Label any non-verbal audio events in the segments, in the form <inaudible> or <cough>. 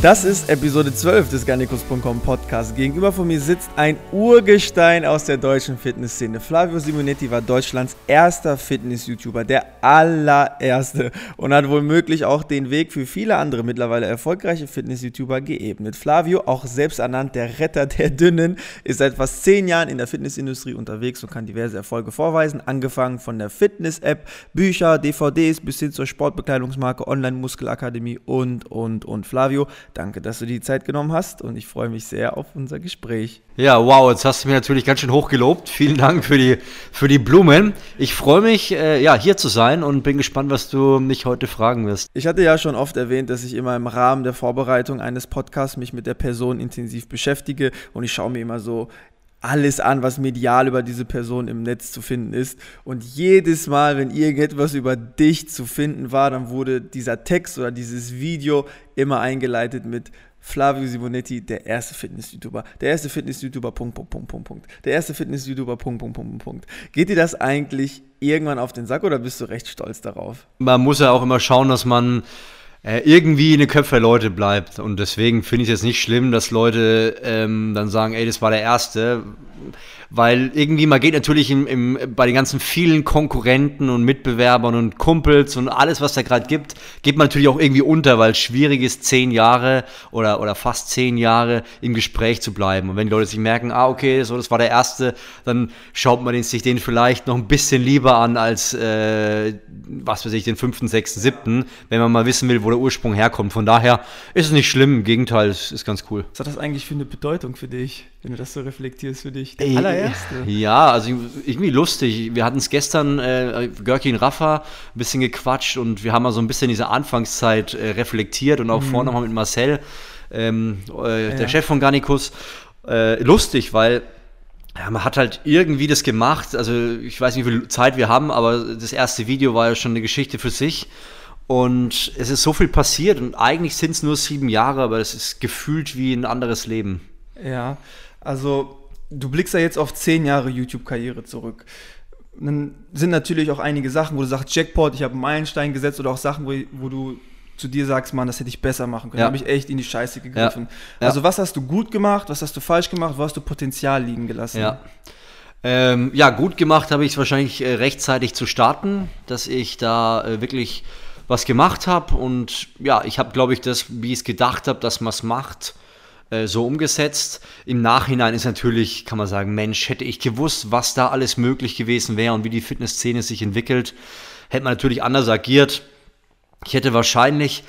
Das ist Episode 12 des Garnicus.com Podcasts. Gegenüber von mir sitzt ein Urgestein aus der deutschen Fitnessszene. Flavio Simonetti war Deutschlands erster Fitness-YouTuber, der allererste und hat womöglich auch den Weg für viele andere mittlerweile erfolgreiche Fitness-YouTuber geebnet. Flavio, auch selbst ernannt der Retter der Dünnen, ist seit fast zehn Jahren in der Fitnessindustrie unterwegs und kann diverse Erfolge vorweisen, angefangen von der Fitness-App, Bücher, DVDs bis hin zur Sportbekleidungsmarke, Online-Muskelakademie und, und, und. Flavio, danke, dass du die Zeit genommen hast und ich freue mich sehr auf unser Gespräch. Ja, wow, jetzt hast du mir natürlich ganz schön hoch gelobt. Vielen Dank für die, für die Blumen. Ich freue mich, äh, ja, hier zu sein und bin gespannt, was du mich heute fragen wirst. Ich hatte ja schon oft erwähnt, dass ich immer im Rahmen der Vorbereitung eines Podcasts mich mit der Person intensiv beschäftige und ich schaue mir immer so alles an, was medial über diese Person im Netz zu finden ist. Und jedes Mal, wenn irgendetwas über dich zu finden war, dann wurde dieser Text oder dieses Video immer eingeleitet mit Flavio Simonetti, der erste Fitness-YouTuber. Der erste Fitness-YouTuber, Punkt, Punkt, Punkt, Punkt, Punkt. Der erste Fitness-YouTuber, Punkt, Punkt, Punkt, Punkt. Geht dir das eigentlich irgendwann auf den Sack oder bist du recht stolz darauf? Man muss ja auch immer schauen, dass man äh, irgendwie in den Köpfen der Leute bleibt. Und deswegen finde ich es nicht schlimm, dass Leute ähm, dann sagen, ey, das war der erste weil irgendwie man geht natürlich im, im, bei den ganzen vielen Konkurrenten und Mitbewerbern und Kumpels und alles, was da gerade gibt, geht man natürlich auch irgendwie unter, weil es schwierig ist, zehn Jahre oder, oder fast zehn Jahre im Gespräch zu bleiben. Und wenn die Leute sich merken, ah, okay, so, das war der erste, dann schaut man sich den vielleicht noch ein bisschen lieber an als, äh, was weiß ich, den fünften, sechsten, siebten, wenn man mal wissen will, wo der Ursprung herkommt. Von daher ist es nicht schlimm, im Gegenteil, es ist ganz cool. Was hat das eigentlich für eine Bedeutung für dich, wenn du das so reflektierst für dich? Der Ey, allererste. Ja, also irgendwie lustig. Wir hatten es gestern, äh, Görki und Rafa, ein bisschen gequatscht und wir haben mal so ein bisschen diese Anfangszeit äh, reflektiert und auch mhm. vorne nochmal mit Marcel, ähm, äh, ja. der Chef von Garnicus. Äh, lustig, weil ja, man hat halt irgendwie das gemacht. Also ich weiß nicht, wie viel Zeit wir haben, aber das erste Video war ja schon eine Geschichte für sich. Und es ist so viel passiert und eigentlich sind es nur sieben Jahre, aber es ist gefühlt wie ein anderes Leben. Ja, also du blickst ja jetzt auf zehn Jahre YouTube-Karriere zurück. Dann sind natürlich auch einige Sachen, wo du sagst, Jackpot, ich habe einen Meilenstein gesetzt oder auch Sachen, wo, wo du zu dir sagst, Mann, das hätte ich besser machen können. Ja. Da habe ich echt in die Scheiße gegriffen. Ja. Also was hast du gut gemacht, was hast du falsch gemacht, wo hast du Potenzial liegen gelassen? Ja. Ähm, ja, gut gemacht habe ich es wahrscheinlich äh, rechtzeitig zu starten, dass ich da äh, wirklich was gemacht habe und ja, ich habe, glaube ich, das, wie ich es gedacht habe, dass man es macht, äh, so umgesetzt. Im Nachhinein ist natürlich, kann man sagen, Mensch, hätte ich gewusst, was da alles möglich gewesen wäre und wie die Fitnessszene sich entwickelt, hätte man natürlich anders agiert. Ich hätte wahrscheinlich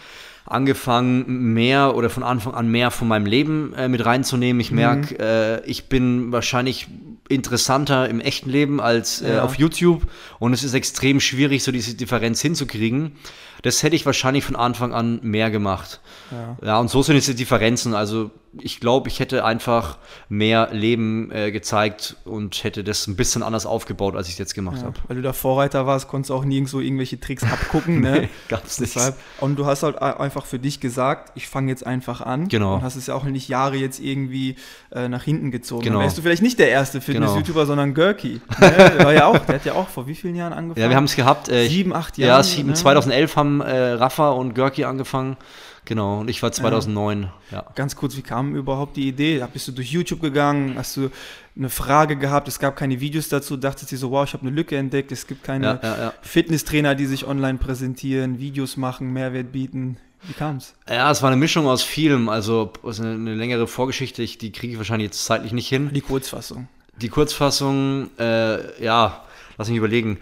angefangen, mehr oder von Anfang an mehr von meinem Leben äh, mit reinzunehmen. Ich merke, mhm. äh, ich bin wahrscheinlich interessanter im echten Leben als äh, ja. auf YouTube und es ist extrem schwierig, so diese Differenz hinzukriegen. Das hätte ich wahrscheinlich von Anfang an mehr gemacht. Ja, ja und so sind jetzt die Differenzen. Also ich glaube, ich hätte einfach mehr Leben äh, gezeigt und hätte das ein bisschen anders aufgebaut, als ich es jetzt gemacht ja, habe. Weil du da Vorreiter warst, konntest du auch nirgendwo irgendwelche Tricks <laughs> abgucken. ne? nee, gab's nicht. Deshalb, und du hast halt einfach für dich gesagt, ich fange jetzt einfach an. Genau. Und hast es ja auch nicht Jahre jetzt irgendwie äh, nach hinten gezogen. Genau. Dann wärst du vielleicht nicht der erste Fitness-YouTuber, genau. sondern Görki. <laughs> Ne? Der, war ja auch, der hat ja auch vor wie vielen Jahren angefangen? Ja, wir haben es gehabt. Äh, sieben, acht Jahre. Ja, sieben, ne? 2011 haben äh, Rafa und Görki angefangen. Genau, und ich war 2009. Ja. ja. Ganz kurz, wie kam überhaupt die Idee? Bist du durch YouTube gegangen? Hast du eine Frage gehabt? Es gab keine Videos dazu. Dachtest du so, wow, ich habe eine Lücke entdeckt. Es gibt keine ja, ja, Fitnesstrainer, die sich online präsentieren, Videos machen, Mehrwert bieten. Wie kam es? Ja, es war eine Mischung aus vielem. Also eine, eine längere Vorgeschichte, ich, die kriege ich wahrscheinlich jetzt zeitlich nicht hin. Die Kurzfassung. Die Kurzfassung, äh, ja, lass mich überlegen.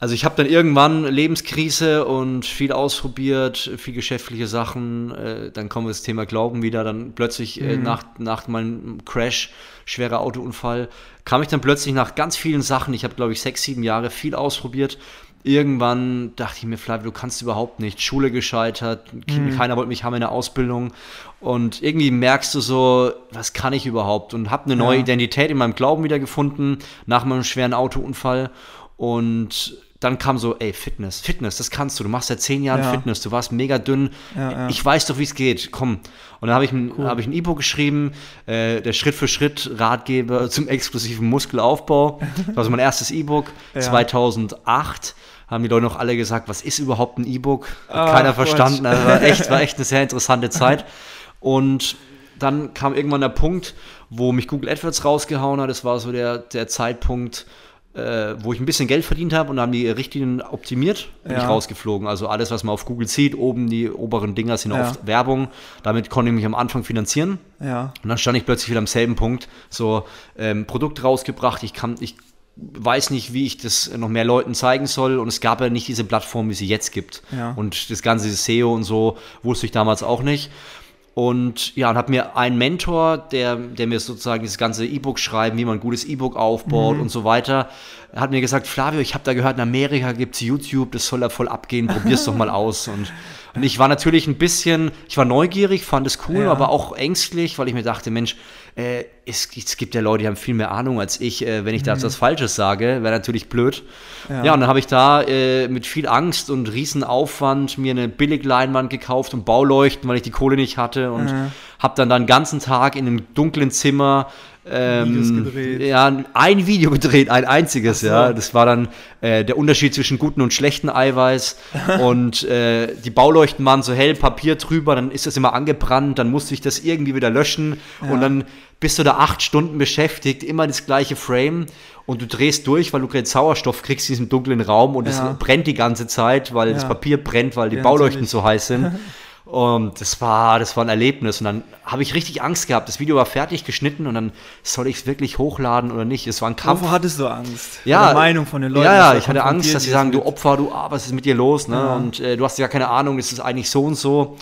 Also ich habe dann irgendwann Lebenskrise und viel ausprobiert, viel geschäftliche Sachen. Äh, dann kommt das Thema Glauben wieder. Dann plötzlich äh, mhm. nach, nach meinem Crash, schwerer Autounfall, kam ich dann plötzlich nach ganz vielen Sachen. Ich habe, glaube ich, sechs, sieben Jahre viel ausprobiert. Irgendwann dachte ich mir, Flavio, du kannst überhaupt nicht. Schule gescheitert, mhm. keiner wollte mich haben in der Ausbildung. Und irgendwie merkst du so, was kann ich überhaupt? Und habe eine neue ja. Identität in meinem Glauben wiedergefunden nach meinem schweren Autounfall. Und dann kam so, ey, Fitness, Fitness, das kannst du. Du machst seit zehn Jahren ja. Fitness, du warst mega dünn. Ja, ja. Ich weiß doch, wie es geht. Komm. Und dann habe ich, ein, cool. hab ich ein E-Book geschrieben, äh, der Schritt für Schritt Ratgeber zum exklusiven Muskelaufbau. Das war so mein erstes E-Book, 2008 haben die Leute noch alle gesagt, was ist überhaupt ein E-Book? Hat oh, keiner verstanden. Also war echt, war echt eine sehr interessante <laughs> Zeit. Und dann kam irgendwann der Punkt, wo mich Google AdWords rausgehauen hat. Das war so der, der Zeitpunkt, äh, wo ich ein bisschen Geld verdient habe und haben die Richtlinien optimiert, bin ja. ich rausgeflogen. Also alles, was man auf Google sieht, oben die oberen Dinger sind ja. oft Werbung. Damit konnte ich mich am Anfang finanzieren. Ja. Und dann stand ich plötzlich wieder am selben Punkt. So, ähm, Produkt rausgebracht, ich kann, ich weiß nicht, wie ich das noch mehr Leuten zeigen soll. Und es gab ja nicht diese Plattform, wie sie jetzt gibt. Ja. Und das ganze SEO und so wusste ich damals auch nicht. Und ja, und habe mir einen Mentor, der, der mir sozusagen das ganze E-Book schreiben, wie man ein gutes E-Book aufbaut mhm. und so weiter, hat mir gesagt, Flavio, ich habe da gehört, in Amerika gibt es YouTube, das soll da voll abgehen, probier's doch mal aus. Und, und ich war natürlich ein bisschen, ich war neugierig, fand es cool, ja. aber auch ängstlich, weil ich mir dachte, Mensch, äh, es, es, gibt ja Leute, die haben viel mehr Ahnung als ich. Äh, wenn ich da mhm. was Falsches sage, wäre natürlich blöd. Ja. ja, und dann habe ich da äh, mit viel Angst und Riesenaufwand mir eine Billigleinwand gekauft und Bauleuchten, weil ich die Kohle nicht hatte und mhm. habe dann da einen ganzen Tag in einem dunklen Zimmer ähm, ja, ein Video gedreht, ein einziges, so. ja. Das war dann äh, der Unterschied zwischen guten und schlechten Eiweiß. <laughs> und äh, die Bauleuchten waren so hell, Papier drüber, dann ist das immer angebrannt, dann musste ich das irgendwie wieder löschen ja. und dann bist du da acht Stunden beschäftigt, immer das gleiche Frame und du drehst durch, weil du keinen Sauerstoff kriegst in diesem dunklen Raum und es ja. brennt die ganze Zeit, weil ja. das Papier brennt, weil die ja, Bauleuchten so heiß sind. <laughs> Und das war, das war ein Erlebnis. Und dann habe ich richtig Angst gehabt. Das Video war fertig geschnitten und dann soll ich es wirklich hochladen oder nicht. Es war ein Kampf. Wovor hattest du Angst? Ja. Meinung von den Leuten. Ja, ja, ich hatte Angst, dass sie sagen, du Opfer, du, ah, was ist mit dir los? Ne? Ja. Und äh, du hast ja keine Ahnung, ist es eigentlich so und so.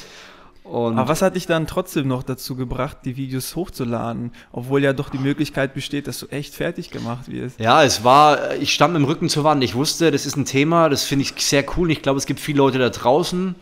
Und Aber was hat dich dann trotzdem noch dazu gebracht, die Videos hochzuladen, obwohl ja doch die Möglichkeit besteht, dass du echt fertig gemacht wirst? Ja, es war, ich stand mit dem Rücken zur Wand. Ich wusste, das ist ein Thema, das finde ich sehr cool. Ich glaube, es gibt viele Leute da draußen,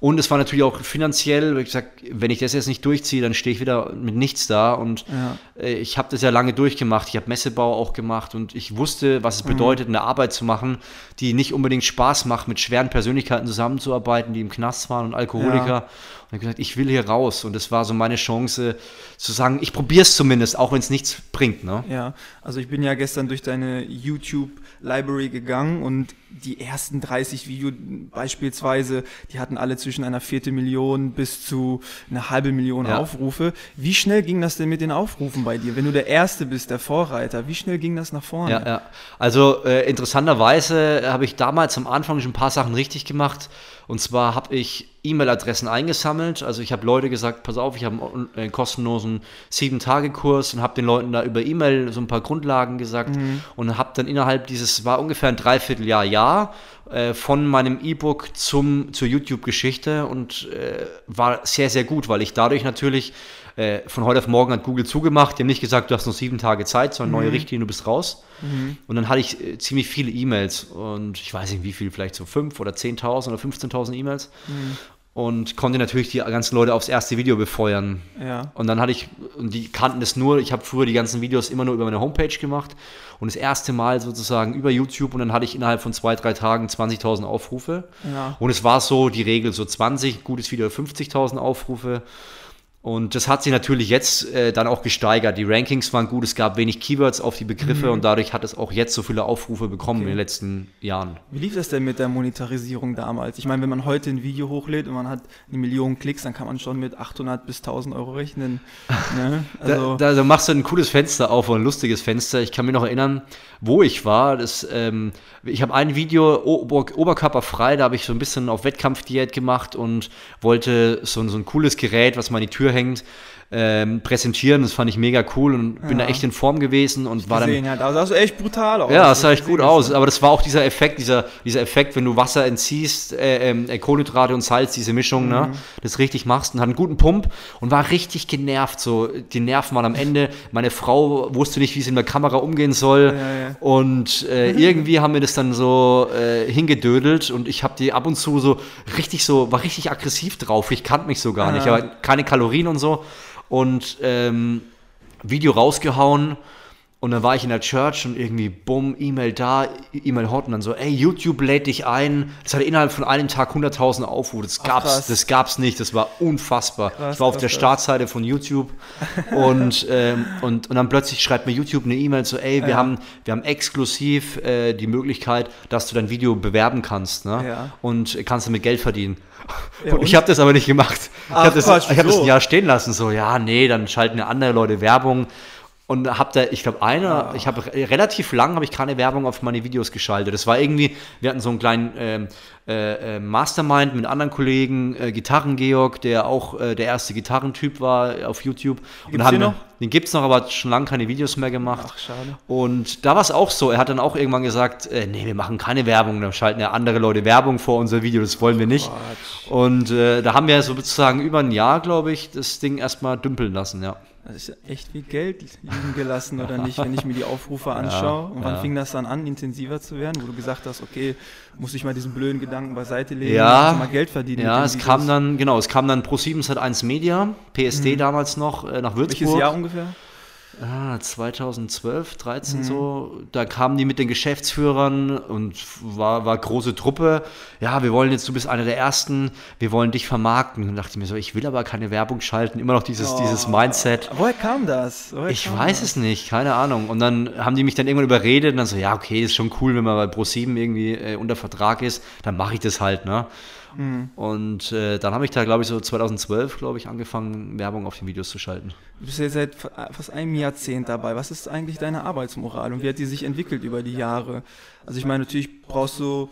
und es war natürlich auch finanziell, wie gesagt, wenn ich das jetzt nicht durchziehe, dann stehe ich wieder mit nichts da. Und ja. Äh, ich habe das ja lange durchgemacht. Ich habe Messebau auch gemacht und ich wusste, was es mhm. bedeutet, eine Arbeit zu machen, die nicht unbedingt Spaß macht, mit schweren Persönlichkeiten zusammenzuarbeiten, die im Knast waren und Alkoholiker. Ja. Und ich gesagt, ich will hier raus. Und das war so meine Chance zu sagen, ich probiere es zumindest, auch wenn es nichts bringt. Ne? Ja, also ich bin ja gestern durch deine YouTube-Library gegangen und die ersten 30 Videos beispielsweise, die hatten alle zwischen einer Viertel Million bis zu einer halbe Million ja. Aufrufe. Wie schnell ging das denn mit den Aufrufen bei dir? Wenn du der Erste bist, der Vorreiter, wie schnell ging das nach vorne? Ja, ja. Also äh, interessanterweise habe ich damals am Anfang schon ein paar Sachen richtig gemacht. Und zwar habe ich E-Mail-Adressen eingesammelt. Also ich habe Leute gesagt, pass auf, ich habe einen, einen kostenlosen Sieben-Tage-Kurs und habe den Leuten da über E-Mail so ein paar Grundlagen gesagt mhm. und habe dann innerhalb dieses, war ungefähr ein Dreivierteljahr, Jahr, äh, von meinem E-Book zum, zur YouTube-Geschichte und äh, war sehr, sehr gut, weil ich dadurch natürlich äh, von heute auf morgen hat Google zugemacht, die haben nicht gesagt, du hast noch sieben Tage Zeit, sondern mhm. neue Richtlinie, du bist raus. Mhm. Und dann hatte ich äh, ziemlich viele E-Mails und ich weiß nicht wie viel, vielleicht so fünf oder 10.000 oder 15.000 E-Mails. Mhm. Und konnte natürlich die ganzen Leute aufs erste Video befeuern. Ja. Und dann hatte ich, und die kannten das nur, ich habe früher die ganzen Videos immer nur über meine Homepage gemacht und das erste Mal sozusagen über YouTube und dann hatte ich innerhalb von zwei, drei Tagen 20.000 Aufrufe. Ja. Und es war so die Regel, so 20, gutes Video 50.000 Aufrufe. Und das hat sich natürlich jetzt äh, dann auch gesteigert. Die Rankings waren gut, es gab wenig Keywords auf die Begriffe mhm. und dadurch hat es auch jetzt so viele Aufrufe bekommen okay. in den letzten Jahren. Wie lief das denn mit der Monetarisierung damals? Ich meine, wenn man heute ein Video hochlädt und man hat eine Million Klicks, dann kann man schon mit 800 bis 1000 Euro rechnen. <laughs> Ne? Also da, da, da, machst du ein cooles Fenster auf, ein lustiges Fenster. Ich kann mich noch erinnern, wo ich war. Das, ähm, ich habe ein Video Ober oberkörperfrei, da habe ich so ein bisschen auf Wettkampfdiät gemacht und wollte so, so ein cooles Gerät, was mal in die Tür hängt, ähm, präsentieren. Das fand ich mega cool und bin da echt in Form gewesen und war Gesehen, dann. da sahst du echt brutal aus. Ja, das sah echt gut aus. Aber das war auch dieser Effekt, dieser, dieser Effekt, wenn du Wasser entziehst, äh, ähm, äh, Kohlenhydrate und Salz, diese Mischung, ne, das richtig machst und hat einen guten Pump und war richtig genervt. So, die Nerven waren am Ende. Meine Frau wusste nicht, wie sie in der Kamera umgehen soll. Ja, ja. Und äh, <laughs> irgendwie haben wir das dann so äh, hingedödelt und ich habe die ab und zu so richtig so, war richtig aggressiv drauf. Ich kannte mich so gar nicht. Aber keine Kalorien und so. Und ähm, Video rausgehauen und dann war ich in der Church und irgendwie bumm, E-Mail da, E-Mail hot und dann so, ey, YouTube lädt dich ein. Das hatte innerhalb von einem Tag 100.000 Aufrufe. Das gab's, krass. das gab's nicht. Das war unfassbar. Krass, ich war auf krass, der. Startseite von YouTube und, <laughs> ähm, und, und dann plötzlich schreibt mir YouTube eine E-Mail so, ey, wir, Ja. haben, wir haben exklusiv äh, die Möglichkeit, dass du dein Video bewerben kannst ne? Ja. und kannst damit Geld verdienen. Ja, und, und? ich habe das aber nicht gemacht. Ich Ach, habe das, Quatsch, ich hab das ein Jahr stehen lassen. So, ja, nee, dann schalten ja andere Leute Werbung. Und habe da, ich glaube, einer, ich habe relativ lang habe ich keine Werbung auf meine Videos geschaltet. Das war irgendwie, wir hatten so einen kleinen ähm, äh, äh, Mastermind mit anderen Kollegen, äh, Gitarren-Georg, der auch äh, der erste Gitarrentyp war auf YouTube. Und Gibt's haben den wir- noch? Den gibt's noch, aber schon lange keine Videos mehr gemacht. Ach, schade. Und da war es auch so. Er hat dann auch irgendwann gesagt, äh, nee, wir machen keine Werbung, da schalten ja andere Leute Werbung vor unser Video, das wollen wir nicht. Und äh, da haben wir sozusagen über ein Jahr, glaube ich, das Ding erstmal dümpeln lassen, ja. Das ist ja echt viel Geld liegen gelassen oder nicht, wenn ich mir die Aufrufe <laughs> anschaue. Und wann ja. fing das dann an, intensiver zu werden, wo du gesagt hast, okay, muss ich mal diesen blöden Gedanken beiseite legen, Ja, mal Geld verdienen. Ja, es kam dann, genau, es kam dann Pro 7 Sat 1 Media, PSD damals noch, äh, nach Würzburg. Welches Jahr ungefähr? Ah, 2012, Mhm. 13 so. Da kamen die mit den Geschäftsführern und war, war große Truppe. Ja, wir wollen jetzt, du bist einer der Ersten, wir wollen dich vermarkten. Und dachte ich mir so, ich will aber keine Werbung schalten. Immer noch dieses, dieses Mindset. Woher kam das? Woher Ich kam weiß das? es nicht, keine Ahnung. Und dann haben die mich dann irgendwann überredet und dann so, ja, okay, ist schon cool, wenn man bei Pro7 irgendwie äh, unter Vertrag ist, dann mache ich das halt, ne? Mhm. Und äh, dann habe ich da, glaube ich, so 2012, glaube ich, angefangen, Werbung auf den Videos zu schalten. Du bist ja seit fa- fast einem Jahrzehnt dabei. Was ist eigentlich deine Arbeitsmoral und wie hat die sich entwickelt über die Jahre? Also ich meine, natürlich brauchst du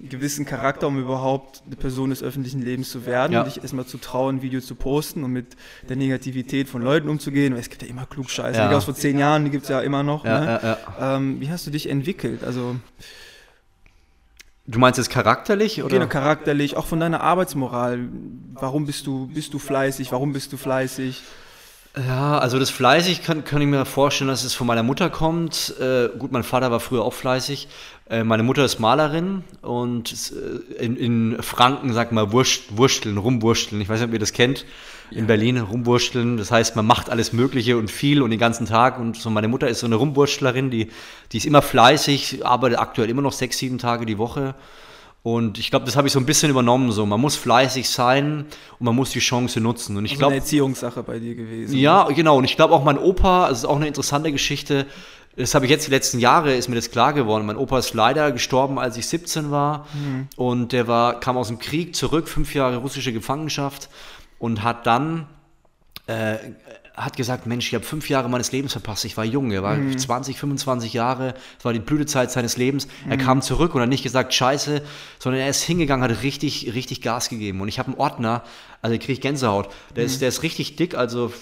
einen gewissen Charakter, um überhaupt eine Person des öffentlichen Lebens zu werden Ja. und dich erstmal zu trauen, ein Video zu posten und mit der Negativität von Leuten umzugehen. Weil es gibt ja immer Klugscheiße. Ja. Die gab's vor zehn Jahren, die gibt es ja immer noch. Ja, ne? Ähm, wie hast du dich entwickelt? Also Du meinst jetzt charakterlich oder? genau, charakterlich, auch von deiner Arbeitsmoral. Warum bist du, bist du fleißig? Warum bist du fleißig? Ja, also das fleißig kann, kann ich mir vorstellen, dass es von meiner Mutter kommt. Äh, gut, mein Vater war früher auch fleißig. Äh, meine Mutter ist Malerin und äh, in, in Franken sagt man Wurst, Wursteln, rumwursteln. Ich weiß nicht, ob ihr das kennt. In Berlin rumwursteln. Das heißt, man macht alles Mögliche und viel und den ganzen Tag. Und so meine Mutter ist so eine Rumwurstlerin, die, die ist immer fleißig, arbeitet aktuell immer noch sechs, sieben Tage die Woche. Und ich glaube, das habe ich so ein bisschen übernommen. So, man muss fleißig sein und man muss die Chance nutzen. Und ich Also eine glaube, Erziehungssache bei dir gewesen. ja, genau. Und ich glaube auch mein Opa, das ist auch eine interessante Geschichte. Das habe ich jetzt die letzten Jahre, ist mir das klar geworden. Mein Opa ist leider gestorben, als ich 17 war. Und der war, kam aus dem Krieg zurück, fünf Jahre russische Gefangenschaft und hat dann äh, hat gesagt, Mensch, ich habe fünf Jahre meines Lebens verpasst. Ich war jung, er war 20, 25 Jahre, es war die Blütezeit seines Lebens. Er kam zurück und hat nicht gesagt, scheiße, sondern er ist hingegangen, hat richtig, richtig Gas gegeben. Und ich habe einen Ordner, also ich kriege Gänsehaut. Der, ist, der ist richtig dick, also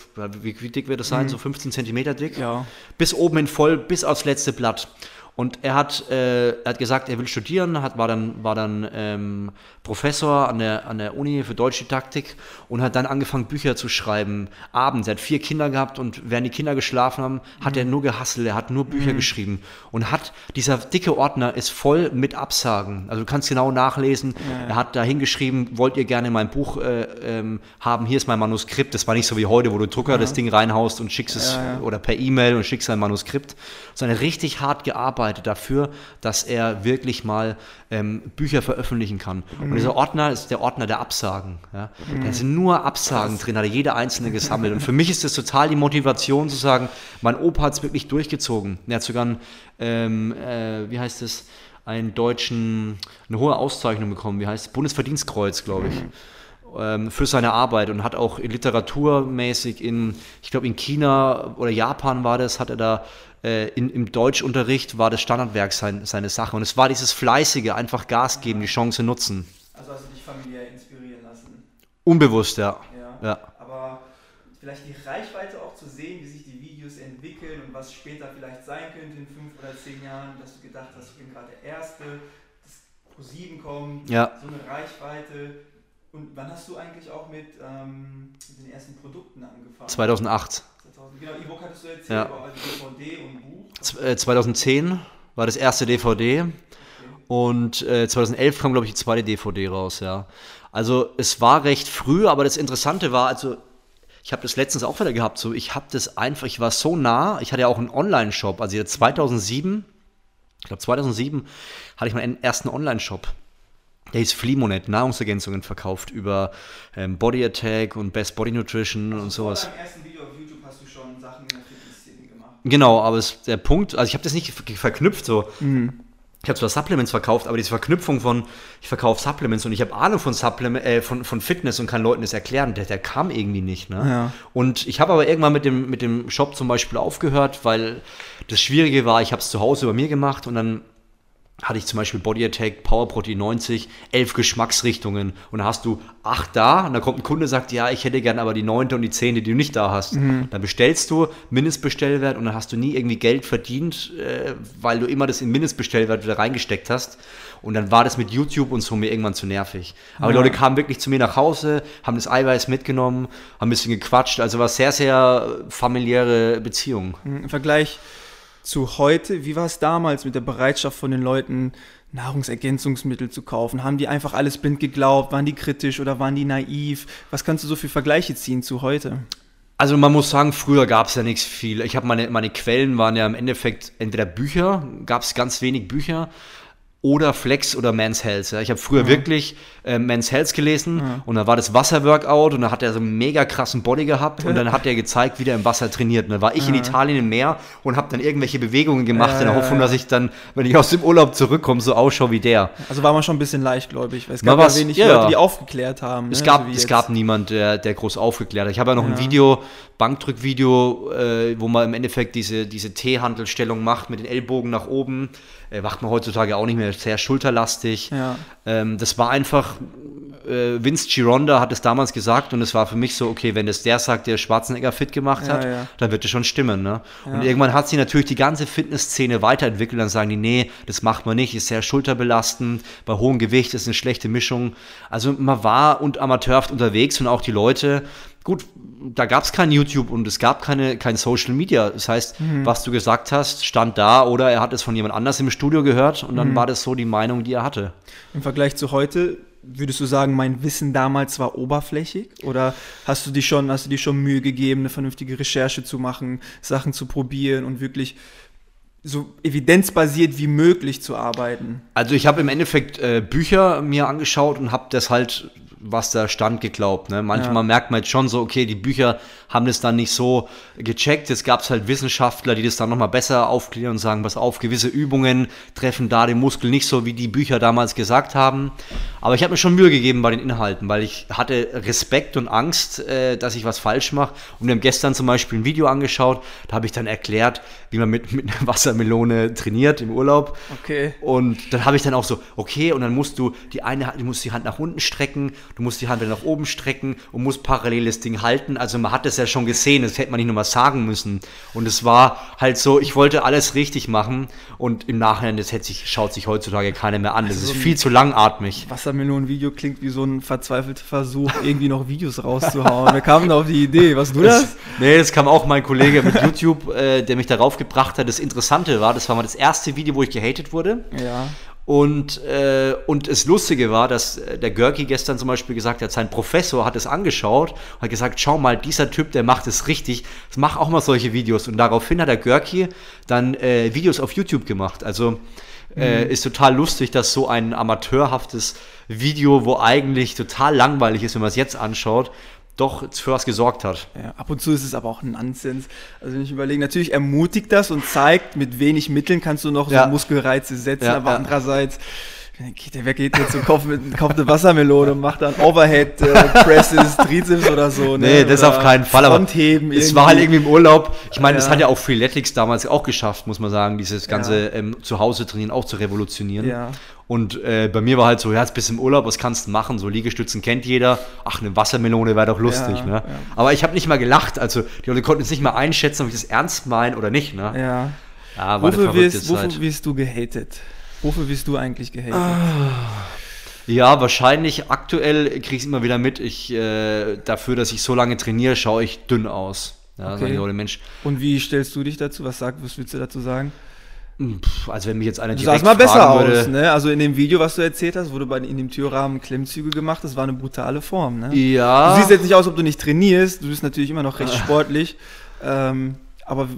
wie, wie dick wird das sein? So 15 Zentimeter dick. Ja. Bis oben hin voll, bis aufs letzte Blatt. Und er hat, äh, er hat gesagt, er will studieren, hat, war dann, war dann ähm, Professor an der, an der Uni für Deutschdidaktik und hat dann angefangen, Bücher zu schreiben. Abends. Er hat vier Kinder gehabt und während die Kinder geschlafen haben, hat er nur gehasselt, er hat nur Bücher geschrieben. Und hat, dieser dicke Ordner ist voll mit Absagen. Also du kannst genau nachlesen. Er hat da hingeschrieben, wollt ihr gerne mein Buch äh, ähm, haben, hier ist mein Manuskript. Das war nicht so wie heute, wo du Drucker das Ding reinhaust und schickst es Ja, ja. oder per E-Mail und schickst ein Manuskript, sondern richtig hart gearbeitet dafür, dass er wirklich mal ähm, Bücher veröffentlichen kann. Und dieser Ordner ist der Ordner der Absagen. Ja? Da sind nur Absagen drin, hat er jede einzelne gesammelt. Und für mich ist das total die Motivation zu sagen, mein Opa hat es wirklich durchgezogen. Er hat sogar einen, ähm, äh, wie heißt es, einen deutschen, eine hohe Auszeichnung bekommen, wie heißt es, Bundesverdienstkreuz, glaube ich ähm, für seine Arbeit und hat auch literaturmäßig in, ich glaube in China oder Japan war das, hat er da äh, in, im Deutschunterricht war das Standardwerk sein, seine Sache. Und es war dieses fleißige, einfach Gas geben, die Chance nutzen. Also hast du dich familiär inspirieren lassen. Unbewusst, ja. Ja. Ja. Aber vielleicht die Reichweite auch zu sehen, wie sich die Videos entwickeln und was später vielleicht sein könnte in fünf oder zehn Jahren, dass du gedacht hast, ich bin gerade der Erste, das Pro7 kommt, Ja. so eine Reichweite. Und wann hast du eigentlich auch mit ähm, den ersten Produkten angefangen? 2008. 2000. Genau, E-Book hattest du erzählt, Ja. aber also DVD und Buch. Z- äh, 2010 war das erste DVD und äh, 2011 kam, glaube ich, die zweite DVD raus, ja. Also es war recht früh, aber das Interessante war, also ich habe das letztens auch wieder gehabt, so ich habe das einfach, ich war so nah, ich hatte ja auch einen Online-Shop, also jetzt 2007, ich glaube 2007 hatte ich meinen ersten Online-Shop. Der hieß Fleamonet, Nahrungsergänzungen verkauft über ähm, Body Attack und Best Body Nutrition und sowas. Vor deinem ersten Video auf YouTube hast du schon Sachen in der Fitnessszene gemacht. Genau, aber es, der Punkt, also ich habe das nicht ver- verknüpft so. Ich habe zwar Supplements verkauft, aber diese Verknüpfung von, ich verkaufe Supplements und ich habe Ahnung von, Supplement, äh, von, von Fitness und kann Leuten das erklären, der, der kam irgendwie nicht. Ne? Ja. Und ich habe aber irgendwann mit dem, mit dem Shop zum Beispiel aufgehört, weil das Schwierige war, ich habe es zu Hause bei mir gemacht und dann hatte ich zum Beispiel Body Attack, Power Protein 90, elf Geschmacksrichtungen und dann hast du acht da und dann kommt ein Kunde und sagt, ja, ich hätte gern aber die neunte und die zehnte, die du nicht da hast. Dann bestellst du Mindestbestellwert und dann hast du nie irgendwie Geld verdient, äh, weil du immer das in Mindestbestellwert wieder reingesteckt hast. Und dann war das mit YouTube und so mir irgendwann zu nervig. Aber die Leute kamen wirklich zu mir nach Hause, haben das Eiweiß mitgenommen, haben ein bisschen gequatscht. Also war sehr, sehr familiäre Beziehung. Im Vergleich zu heute, wie war es damals mit der Bereitschaft von den Leuten, Nahrungsergänzungsmittel zu kaufen? Haben die einfach alles blind geglaubt? Waren die kritisch oder waren die naiv? Was kannst du so für Vergleiche ziehen zu heute? Also man muss sagen, früher gab es ja nichts viel. Ich habe meine, meine Quellen waren ja im Endeffekt entweder Bücher, gab es ganz wenig Bücher, oder Flex oder Men's Health. Ja. Ich habe früher wirklich äh, Men's Health gelesen und da war das Wasserworkout und da hat er so einen mega krassen Body gehabt und dann hat er gezeigt, wie der im Wasser trainiert. Und dann war ich in Italien im Meer und habe dann irgendwelche Bewegungen gemacht Ja, in der Hoffnung, dass ich dann, wenn ich aus dem Urlaub zurückkomme, so ausschaue wie der. Also war man schon ein bisschen leichtgläubig, weil es gab ja wenig ja, Leute, die aufgeklärt haben. Es ne? gab, So es jetzt. gab niemand, der, der groß aufgeklärt hat. Ich habe ja noch ein Ja. Video, Bankdrückvideo, äh, wo man im Endeffekt diese, diese T-Handelstellung macht mit den Ellbogen nach oben. Äh, macht man heutzutage auch nicht mehr, sehr schulterlastig. Ja. Ähm, das war einfach, äh, Vince Gironda hat es damals gesagt und es war für mich so, okay, wenn es der sagt, der Schwarzenegger fit gemacht Ja, hat, ja. dann wird es schon stimmen. Ne? Und Ja. irgendwann hat sich natürlich die ganze Fitnessszene weiterentwickelt. Dann sagen die, nee, das macht man nicht, ist sehr schulterbelastend, bei hohem Gewicht ist eine schlechte Mischung. Also man war und amateurhaft unterwegs und auch die Leute, gut, da gab es kein YouTube und es gab keine, kein Social Media. Das heißt, was du gesagt hast, stand da oder er hat es von jemand anders im Studio gehört und dann war das so die Meinung, die er hatte. Im Vergleich zu heute, würdest du sagen, mein Wissen damals war oberflächig? Oder hast du dich schon, hast du dir schon Mühe gegeben, eine vernünftige Recherche zu machen, Sachen zu probieren und wirklich so evidenzbasiert wie möglich zu arbeiten? Also ich habe im Endeffekt äh, Bücher mir angeschaut und habe das halt, was da stand, geglaubt. Ne? Manchmal Ja. merkt man jetzt schon so, okay, die Bücher haben das dann nicht so gecheckt. Jetzt gab es halt Wissenschaftler, die das dann nochmal besser aufklären und sagen, pass auf, gewisse Übungen treffen da den Muskel nicht so, wie die Bücher damals gesagt haben. Aber ich habe mir schon Mühe gegeben bei den Inhalten, weil ich hatte Respekt und Angst, äh, dass ich was falsch mache. Und wir haben gestern zum Beispiel ein Video angeschaut, da habe ich dann erklärt, wie man mit, <laughs> mit einer Wassermelone trainiert im Urlaub. Okay. Und dann habe ich dann auch so, okay, und dann musst du die eine du musst die Hand nach unten strecken, du musst die Hand wieder nach oben strecken und musst parallel das Ding halten. Also man hat das ja schon gesehen, das hätte man nicht nochmal sagen müssen. Und es war halt so, ich wollte alles richtig machen und im Nachhinein, das sich, schaut sich heutzutage keiner mehr an. Das ist viel zu langatmig. Wassermelonen-Video klingt wie so ein verzweifelter Versuch, irgendwie noch Videos rauszuhauen. Wer kam denn auf die Idee? Was du das? Das, nee, das kam auch mein Kollege mit YouTube, äh, der mich darauf gebracht hat. Das Interessante war, das war mal das erste Video, wo ich gehatet wurde. Ja. Und, äh, und das Lustige war, dass äh, der Görki gestern zum Beispiel gesagt hat, sein Professor hat es angeschaut und hat gesagt, schau mal, dieser Typ, der macht es richtig, mach auch mal solche Videos. Und daraufhin hat der Görki dann äh, Videos auf YouTube gemacht. Also äh, ist total lustig, dass so ein amateurhaftes Video, wo eigentlich total langweilig ist, wenn man es jetzt anschaut, doch für was gesorgt hat. Ja, ab und zu ist es aber auch Nonsens. Also wenn ich überlege, natürlich ermutigt das und zeigt, mit wenig Mitteln kannst du noch Ja. so Muskelreize setzen, Ja, aber andererseits Geht der weg, geht jetzt und kauft, mit, kauft eine Wassermelone und macht dann Overhead äh, Presses, <laughs> Trizeps oder so. Ne? Nee, das oder auf keinen Fall. Aber es war halt irgendwie im Urlaub. Ich meine, ja. das hat ja auch Freeletics damals auch geschafft, muss man sagen, dieses ganze ja. ähm, Zuhause trainieren auch zu revolutionieren. Ja. Und äh, bei mir war halt so, ja, jetzt bist du im Urlaub, was kannst du machen? So Liegestützen kennt jeder. Ach, eine Wassermelone wäre doch lustig, ne? Aber ich habe nicht mal gelacht. Also die Leute konnten es nicht mal einschätzen, ob ich das ernst meine oder nicht, ne? Ja. ja wofür, wirst, wofür wirst du gehatet? Wofür wirst du eigentlich gehatet? Ah. Ja, wahrscheinlich aktuell kriege ich es immer wieder mit. Ich, äh, dafür, dass ich so lange trainiere, schaue ich dünn aus. Ja, okay. ich, Mensch. Und wie stellst du dich dazu? Was, sag, was willst du dazu sagen? Also wenn mich jetzt einer du direkt sahst mal besser würde, aus, ne? Also in dem Video, was du erzählt hast, bei, in dem Türrahmen Klemmzüge gemacht hast, war eine brutale Form, ne? Ja. Du siehst jetzt nicht aus, ob du nicht trainierst. Du bist natürlich immer noch recht sportlich. Ähm, aber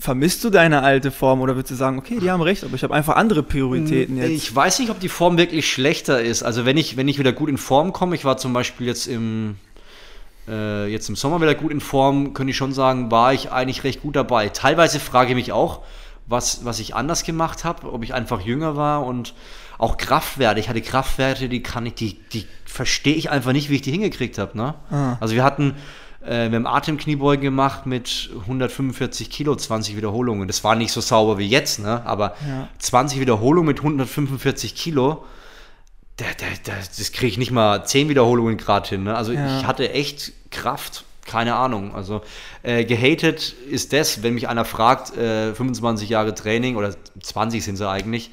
Vermisst du deine alte Form oder würdest du sagen, okay, die haben recht, aber ich habe einfach andere Prioritäten jetzt? Ich weiß nicht, ob die Form wirklich schlechter ist. Also wenn ich, wenn ich wieder gut in Form komme, ich war zum Beispiel jetzt im, äh, jetzt im Sommer wieder gut in Form, könnte ich schon sagen, war ich eigentlich recht gut dabei. Teilweise frage ich mich auch, was, was ich anders gemacht habe, ob ich einfach jünger war und auch Kraftwerte. Ich hatte Kraftwerte, die kann ich, die, die verstehe ich einfach nicht, wie ich die hingekriegt habe. Ne? Ah. Also wir hatten äh, wir haben Atemkniebeugen gemacht mit 145 Kilo, 20 Wiederholungen. Das war nicht so sauber wie jetzt, ne? aber ja. 20 Wiederholungen mit 145 Kilo, da, da, da, das kriege ich nicht mal 10 Wiederholungen gerade hin. Ne? Also ja. ich hatte echt Kraft, keine Ahnung. Also äh, gehatet ist das, wenn mich einer fragt, äh, 25 Jahre Training oder 20 sind sie eigentlich,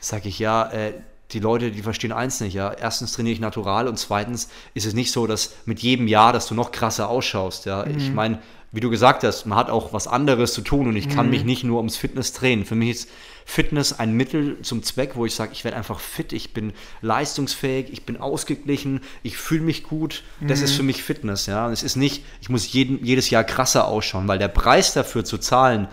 sage ich ja, äh, die Leute, die verstehen eins nicht, ja. Erstens trainiere ich natural und zweitens ist es nicht so, dass mit jedem Jahr, dass du noch krasser ausschaust, ja. Mhm. Ich meine, wie du gesagt hast, man hat auch was anderes zu tun und ich kann mhm. mich nicht nur ums Fitness drehen. Für mich ist Fitness ein Mittel zum Zweck, wo ich sage, ich werde einfach fit, ich bin leistungsfähig, ich bin ausgeglichen, ich fühle mich gut. Das mhm. ist für mich Fitness, ja. Und es ist nicht, ich muss jeden, jedes Jahr krasser ausschauen, weil der Preis dafür zu zahlen,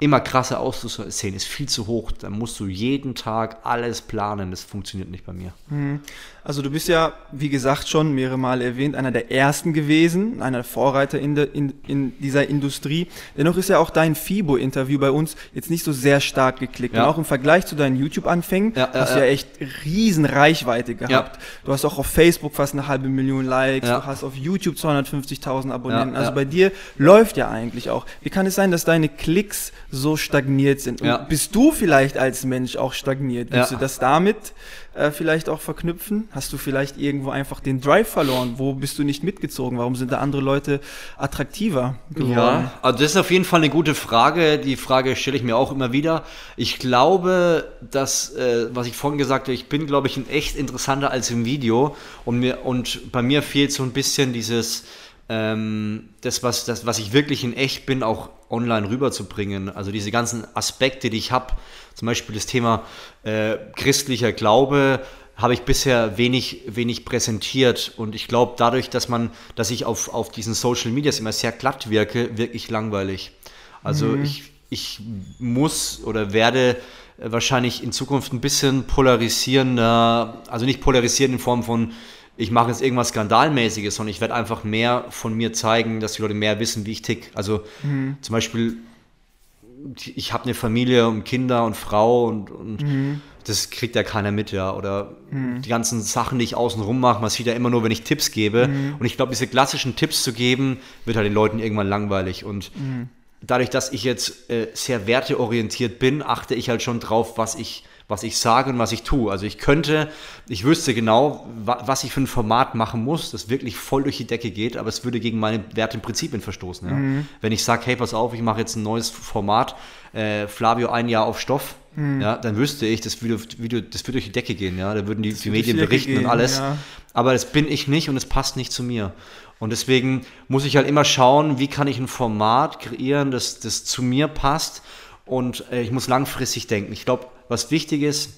immer krasser auszusehen, ist viel zu hoch. Da musst du jeden Tag alles planen. Das funktioniert nicht bei mir. Mhm. Also du bist ja, wie gesagt, schon mehrere Male erwähnt, einer der ersten gewesen, einer der Vorreiter in, de, in, in dieser Industrie. Dennoch ist ja auch dein FIBO-Interview bei uns jetzt nicht so sehr stark geklickt. Ja. Und auch im Vergleich zu deinen YouTube-Anfängen ja, hast du ja, ja, echt riesen Reichweite gehabt. Du hast auch auf Facebook fast eine halbe Million Likes, du hast auf YouTube 250.000 Abonnenten. also bei dir läuft ja eigentlich auch. Wie kann es sein, dass deine Klicks so stagniert sind? Und bist du vielleicht als Mensch auch stagniert? Willst du das damit äh, vielleicht auch verknüpfen? Hast du vielleicht irgendwo einfach den Drive verloren? Wo bist du nicht mitgezogen? Warum sind da andere Leute attraktiver geworden? Ja, also das ist auf jeden Fall eine gute Frage. Die Frage stelle ich mir auch immer wieder. Ich glaube, dass, äh, was ich vorhin gesagt habe, ich bin, glaube ich, ein echt interessanter als im Video. Und, mir, und bei mir fehlt so ein bisschen dieses, ähm, das, was, das, was ich wirklich in echt bin, auch online rüberzubringen. Also diese ganzen Aspekte, die ich habe, zum Beispiel das Thema äh, christlicher Glaube, habe ich bisher wenig, wenig präsentiert. Und ich glaube, dadurch, dass man, dass ich auf, auf diesen Social Medias immer sehr glatt wirke, wirklich langweilig. Also mhm. ich, ich muss oder werde wahrscheinlich in Zukunft ein bisschen polarisierender, also nicht polarisieren in Form von ich mache jetzt irgendwas Skandalmäßiges, sondern ich werde einfach mehr von mir zeigen, dass die Leute mehr wissen, wie ich tick. Also mhm. zum Beispiel, ich habe eine Familie und Kinder und Frau und, und mhm. das kriegt ja keiner mit, ja. Oder mhm. die ganzen Sachen, die ich außenrum mache, man sieht ja immer nur, wenn ich Tipps gebe. Mhm. Und ich glaube, diese klassischen Tipps zu geben, wird halt den Leuten irgendwann langweilig. Und mhm. dadurch, dass ich jetzt äh, sehr werteorientiert bin, achte ich halt schon drauf, was ich was ich sage und was ich tue. Also ich könnte, ich wüsste genau, was ich für ein Format machen muss, das wirklich voll durch die Decke geht, aber es würde gegen meine Werte und Prinzipien verstoßen. Ja? Mhm. Wenn ich sage, hey, pass auf, ich mache jetzt ein neues Format, äh, Flavio ein Jahr auf Stoff, mhm. ja, dann wüsste ich, das würde, würde, das würde durch die Decke gehen. Ja? Da würden die, die Medien berichten gehen, und alles. Ja. Aber das bin ich nicht und es passt nicht zu mir. Und deswegen muss ich halt immer schauen, wie kann ich ein Format kreieren, das, das zu mir passt. Und äh, ich muss langfristig denken. Ich glaube, was wichtig ist,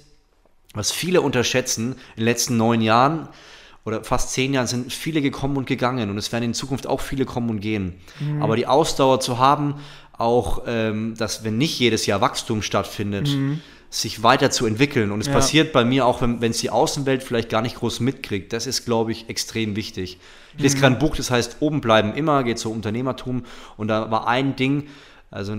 was viele unterschätzen, in den letzten neun Jahren oder fast zehn Jahren sind viele gekommen und gegangen und es werden in Zukunft auch viele kommen und gehen. Mhm. Aber die Ausdauer zu haben, auch, ähm, dass wenn nicht jedes Jahr Wachstum stattfindet, mhm. sich weiterzuentwickeln. Und es ja. passiert bei mir auch, wenn es die Außenwelt vielleicht gar nicht groß mitkriegt. Das ist, glaube ich, extrem wichtig. Ich lese mhm. gerade ein Buch, das heißt Oben bleiben immer, geht so um Unternehmertum. Und da war ein Ding, Also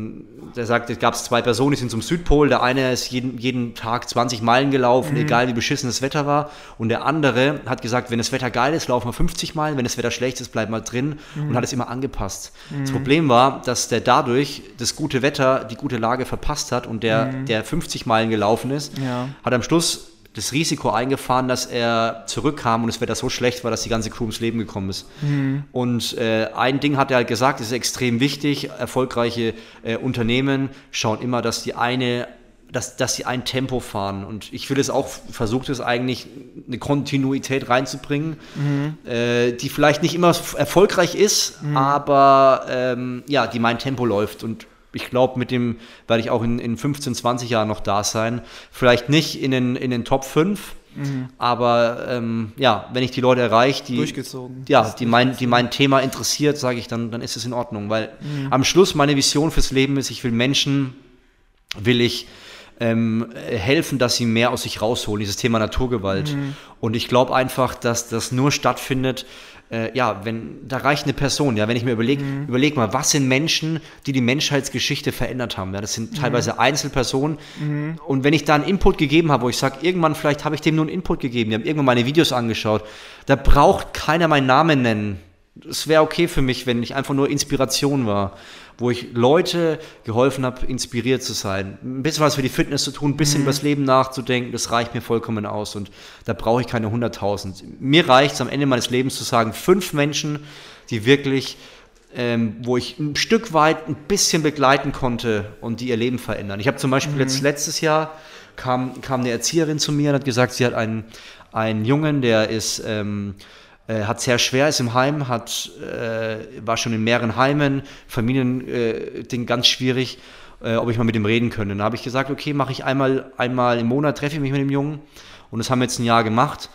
der sagt, es gab zwei Personen, die sind zum Südpol. Der eine ist jeden, jeden Tag 20 Meilen gelaufen, mhm. egal wie beschissen das Wetter war. Und der andere hat gesagt, wenn das Wetter geil ist, laufen wir 50 Meilen. Wenn das Wetter schlecht ist, bleiben wir drin. Mhm. Und hat es immer angepasst. Mhm. Das Problem war, dass der dadurch das gute Wetter, die gute Lage verpasst hat. Und der, mhm. der 50 Meilen gelaufen ist, ja. hat am Schluss das Risiko eingefahren, dass er zurückkam und es Wetter so schlecht war, dass die ganze Crew ums Leben gekommen ist. Mhm. Und äh, ein Ding hat er halt gesagt, das ist extrem wichtig. Erfolgreiche äh, Unternehmen schauen immer, dass die eine dass, dass sie ein Tempo fahren. Und ich will es auch, versucht es eigentlich, eine Kontinuität reinzubringen, mhm. äh, die vielleicht nicht immer erfolgreich ist, mhm. aber ähm, ja, die mein Tempo läuft. Und ich glaube, mit dem werde ich auch in, in 15, 20 Jahren noch da sein. Vielleicht nicht in den, in den Top 5, mhm. aber ähm, ja, wenn ich die Leute erreiche, die, Ja, die, mein, die mein Thema interessiert, sage ich, dann, dann ist es in Ordnung. Weil mhm. am Schluss meine Vision fürs Leben ist, ich will Menschen, will ich ähm, helfen, dass sie mehr aus sich rausholen, dieses Thema Naturgewalt. Mhm. Und ich glaube einfach, dass das nur stattfindet, äh, ja, wenn, da reicht eine Person, ja, wenn ich mir überlege, mhm. überleg mal, was sind Menschen, die die Menschheitsgeschichte verändert haben, ja, das sind teilweise mhm. Einzelpersonen mhm. und wenn ich da einen Input gegeben habe, wo ich sage, irgendwann vielleicht habe ich dem nur einen Input gegeben, die haben irgendwann meine Videos angeschaut, da braucht keiner meinen Namen nennen, es wäre okay für mich, wenn ich einfach nur Inspiration war, wo ich Leute geholfen habe, inspiriert zu sein. Ein bisschen was für die Fitness zu tun, ein bisschen mhm. über das Leben nachzudenken, das reicht mir vollkommen aus und da brauche ich keine 100.000. Mir reicht es am Ende meines Lebens zu sagen, fünf Menschen, die wirklich, ähm, wo ich ein Stück weit ein bisschen begleiten konnte und die ihr Leben verändern. Ich habe zum Beispiel mhm. jetzt letztes Jahr kam, kam eine Erzieherin zu mir und hat gesagt, sie hat einen, einen Jungen, der ist... Ähm, äh, hat sehr schwer, ist im Heim, hat, äh, war schon in mehreren Heimen, Familiending äh, ganz schwierig, äh, ob ich mal mit ihm reden könnte. Da habe ich gesagt, okay, mache ich einmal, einmal im Monat, treffe ich mich mit dem Jungen und das haben wir jetzt ein Jahr gemacht.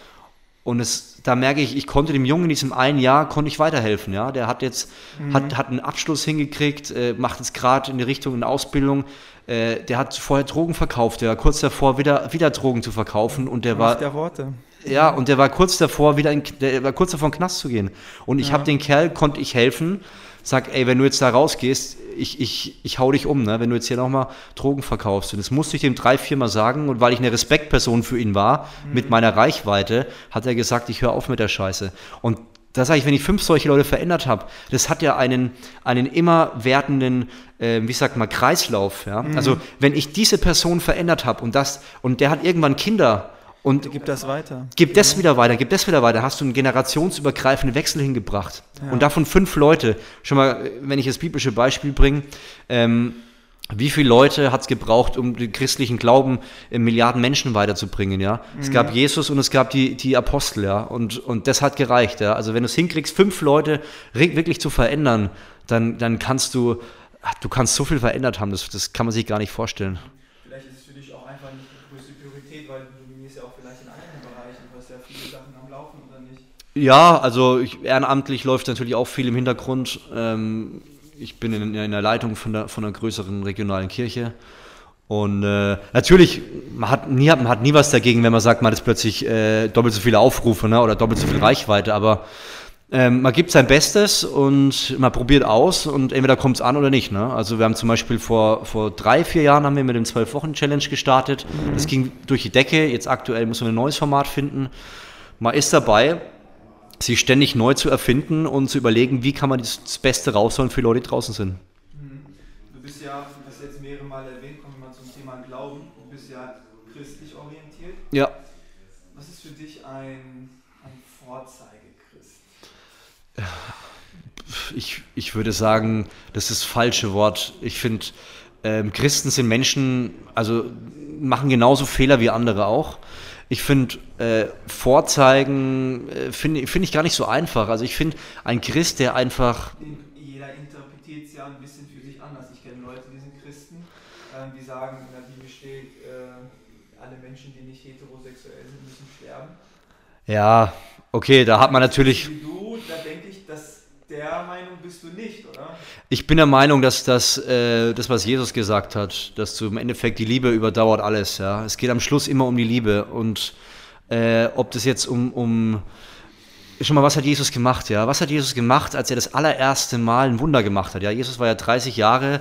Und es, da merke ich, ich konnte dem Jungen in diesem einen Jahr konnte ich weiterhelfen. Ja, der hat jetzt mhm. hat, hat einen Abschluss hingekriegt, äh, macht jetzt gerade in die Richtung eine Ausbildung. Äh, der hat vorher Drogen verkauft, der war kurz davor wieder wieder Drogen zu verkaufen und der war der Worte. Ja, und der war kurz davor, wieder in, der war kurz davor, in den Knast zu gehen. Und ich ja. habe den Kerl, konnte ich helfen, sag, ey, wenn du jetzt da rausgehst, ich, ich, ich hau dich um, ne? wenn du jetzt hier nochmal Drogen verkaufst. Und das musste ich dem drei, vier Mal sagen. Und weil ich eine Respektperson für ihn war, mhm. mit meiner Reichweite, hat er gesagt, ich höre auf mit der Scheiße. Und da sage ich, wenn ich fünf solche Leute verändert habe, das hat ja einen, einen immer wertenden, äh, wie sagt man, Kreislauf. Ja? Mhm. Also wenn ich diese Person verändert habe und das, und der hat irgendwann Kinder und gib das weiter. Gib das wieder weiter, gib das wieder weiter. Hast du einen generationsübergreifenden Wechsel hingebracht. Ja. Und davon fünf Leute. Schon mal, wenn ich das biblische Beispiel bringe, ähm, wie viele Leute hat es gebraucht, um den christlichen Glauben in Milliarden Menschen weiterzubringen, ja? Mhm. Es gab Jesus und es gab die, die Apostel, ja? Und, und das hat gereicht, ja? Also wenn du es hinkriegst, fünf Leute wirklich zu verändern, dann, dann kannst du, du kannst so viel verändert haben, das, das kann man sich gar nicht vorstellen. Ja, also ich, ehrenamtlich läuft natürlich auch viel im Hintergrund. Ähm, ich bin in, in, der Leitung von, der, von einer größeren regionalen Kirche. Und äh, natürlich, man hat, nie, man hat nie was dagegen, wenn man sagt, man hat jetzt plötzlich äh, doppelt so viele Aufrufe ne, oder doppelt so viel Reichweite, aber ähm, man gibt sein Bestes und man probiert aus und entweder kommt es an oder nicht. Ne? Also wir haben zum Beispiel vor, vor drei, vier Jahren haben wir mit dem 12-Wochen-Challenge gestartet. Das ging durch die Decke. Jetzt aktuell müssen wir ein neues Format finden. Man ist dabei sich ständig neu zu erfinden und zu überlegen, wie kann man das Beste rausholen für Leute, die draußen sind. Mhm. Du bist ja, das jetzt mehrere Mal erwähnt, kommen wir mal zum Thema Glauben. Du bist ja christlich orientiert. Ja. Was ist für dich ein, ein Vorzeigechrist? Ich, ich würde sagen, das ist das falsche Wort. Ich finde, ähm, Christen sind Menschen, also machen genauso Fehler wie andere auch. Ich finde, äh, Vorzeigen äh, finde find ich gar nicht so einfach. Also ich finde, ein Christ, der einfach... Jeder interpretiert es ja ein bisschen für sich anders. Ich kenne Leute, die sind Christen, äh, die sagen, in der Bibel steht, äh, alle Menschen, die nicht heterosexuell sind, müssen sterben. Ja, okay, da hat man natürlich... Wie du, da denke ich, dass der Meinung bist du nicht, oder? Ich bin der Meinung, dass das, äh, das, was Jesus gesagt hat, dass du im Endeffekt die Liebe überdauert alles. Ja? Es geht am Schluss immer um die Liebe. Und äh, ob das jetzt um, um schon mal, was hat Jesus gemacht? Ja? Was hat Jesus gemacht, als er das allererste Mal ein Wunder gemacht hat? Ja? Jesus war ja 30 Jahre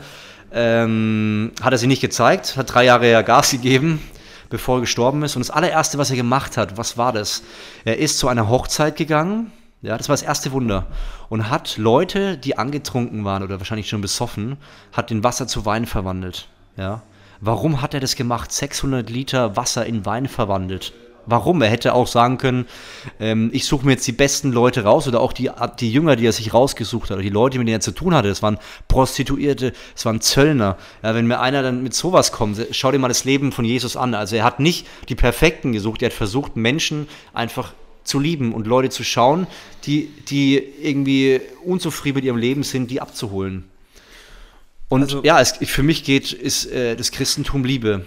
ähm, hat er sie nicht gezeigt, hat drei Jahre ja Gas gegeben, bevor er gestorben ist. Und das allererste, was er gemacht hat, was war das? Er ist zu einer Hochzeit gegangen, ja, das war das erste Wunder. Und hat Leute, die angetrunken waren oder wahrscheinlich schon besoffen, hat den Wasser zu Wein verwandelt. Ja. Warum hat er das gemacht? 600 Liter Wasser in Wein verwandelt. Warum? Er hätte auch sagen können, ähm, ich suche mir jetzt die besten Leute raus oder auch die, die Jünger, die er sich rausgesucht hat, oder die Leute, mit denen er zu tun hatte. Das waren Prostituierte, das waren Zöllner. Ja, wenn mir einer dann mit sowas kommt, schau dir mal das Leben von Jesus an. Also er hat nicht die Perfekten gesucht, er hat versucht, Menschen einfach zu lieben und Leute zu schauen, die, die irgendwie unzufrieden mit ihrem Leben sind, die abzuholen. Und also, ja, es, für mich geht ist äh, das Christentum Liebe.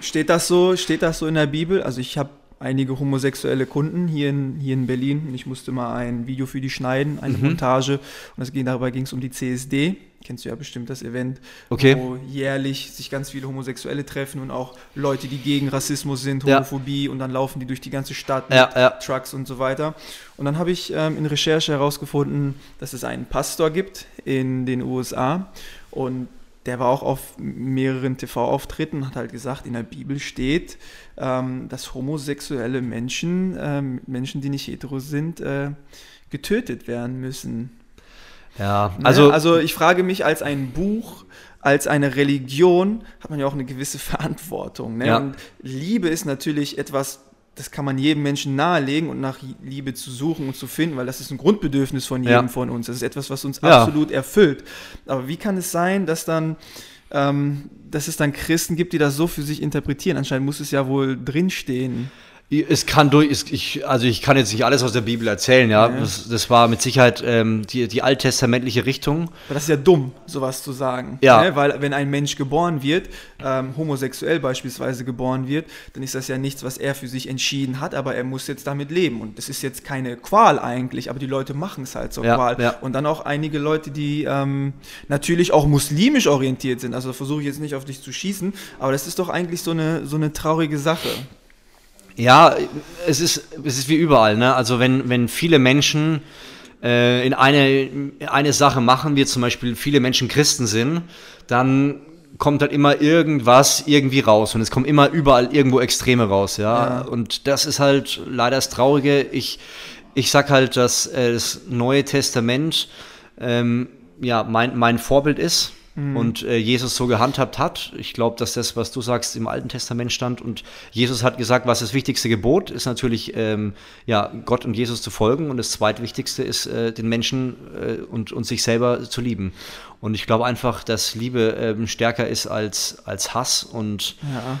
Steht das so? Steht das so in der Bibel? Also ich habe einige homosexuelle Kunden hier in, hier in Berlin. Ich musste mal ein Video für die schneiden, eine mhm. Montage. Und das ging, dabei ging es um die CSD. Kennst du ja bestimmt das Event, okay. wo jährlich sich ganz viele Homosexuelle treffen und auch Leute, die gegen Rassismus sind, Homophobie ja. und dann laufen die durch die ganze Stadt mit ja, ja. Trucks und so weiter. Und dann habe ich ähm, in Recherche herausgefunden, dass es einen Pastor gibt in den USA und der war auch auf mehreren TV-Auftritten und hat halt gesagt, in der Bibel steht, ähm, dass homosexuelle Menschen, ähm, Menschen, die nicht hetero sind, äh, getötet werden müssen. Ja, ne? also, also ich frage mich, als ein Buch, als eine Religion hat man ja auch eine gewisse <laughs> Verantwortung. Ne? Ja. Und Liebe ist natürlich etwas, das kann man jedem Menschen nahelegen und nach Liebe zu suchen und zu finden, weil das ist ein Grundbedürfnis von jedem ja. von uns. Das ist etwas, was uns ja. absolut erfüllt. Aber wie kann es sein, dass dann, ähm, dass es dann Christen gibt, die das so für sich interpretieren? Anscheinend muss es ja wohl drinstehen. Es kann durch, ich, also ich kann jetzt nicht alles aus der Bibel erzählen, ja. ja. Das, das, war mit Sicherheit ähm, die, die alttestamentliche Richtung. Aber das ist ja dumm, sowas zu sagen. Ja. Ne? Weil wenn ein Mensch geboren wird, ähm, homosexuell beispielsweise geboren wird, dann ist das ja nichts, was er für sich entschieden hat, aber er muss jetzt damit leben. Und das ist jetzt keine Qual eigentlich, aber die Leute machen es halt zur ja, Qual. Ja. Und dann auch einige Leute, die ähm, natürlich auch muslimisch orientiert sind. Also versuche ich jetzt nicht auf dich zu schießen, aber das ist doch eigentlich so eine, so eine traurige Sache. Ja, es ist, es ist wie überall. Ne? Also wenn, wenn viele Menschen äh, in eine, eine Sache machen, wie zum Beispiel viele Menschen Christen sind, dann kommt halt immer irgendwas irgendwie raus und es kommen immer überall irgendwo Extreme raus, ja. ja. Und das ist halt leider das Traurige. Ich, ich sag halt, dass äh, das Neue Testament ähm, ja mein, mein Vorbild ist mhm. und äh, Jesus so gehandhabt hat. Ich glaube, dass das, was du sagst, im Alten Testament stand und Jesus hat gesagt, was das wichtigste Gebot ist natürlich, ähm, ja, Gott und Jesus zu folgen und das zweitwichtigste ist, äh, den Menschen äh, und, und sich selber zu lieben. Und ich glaube einfach, dass Liebe ähm, stärker ist als, als Hass und ja.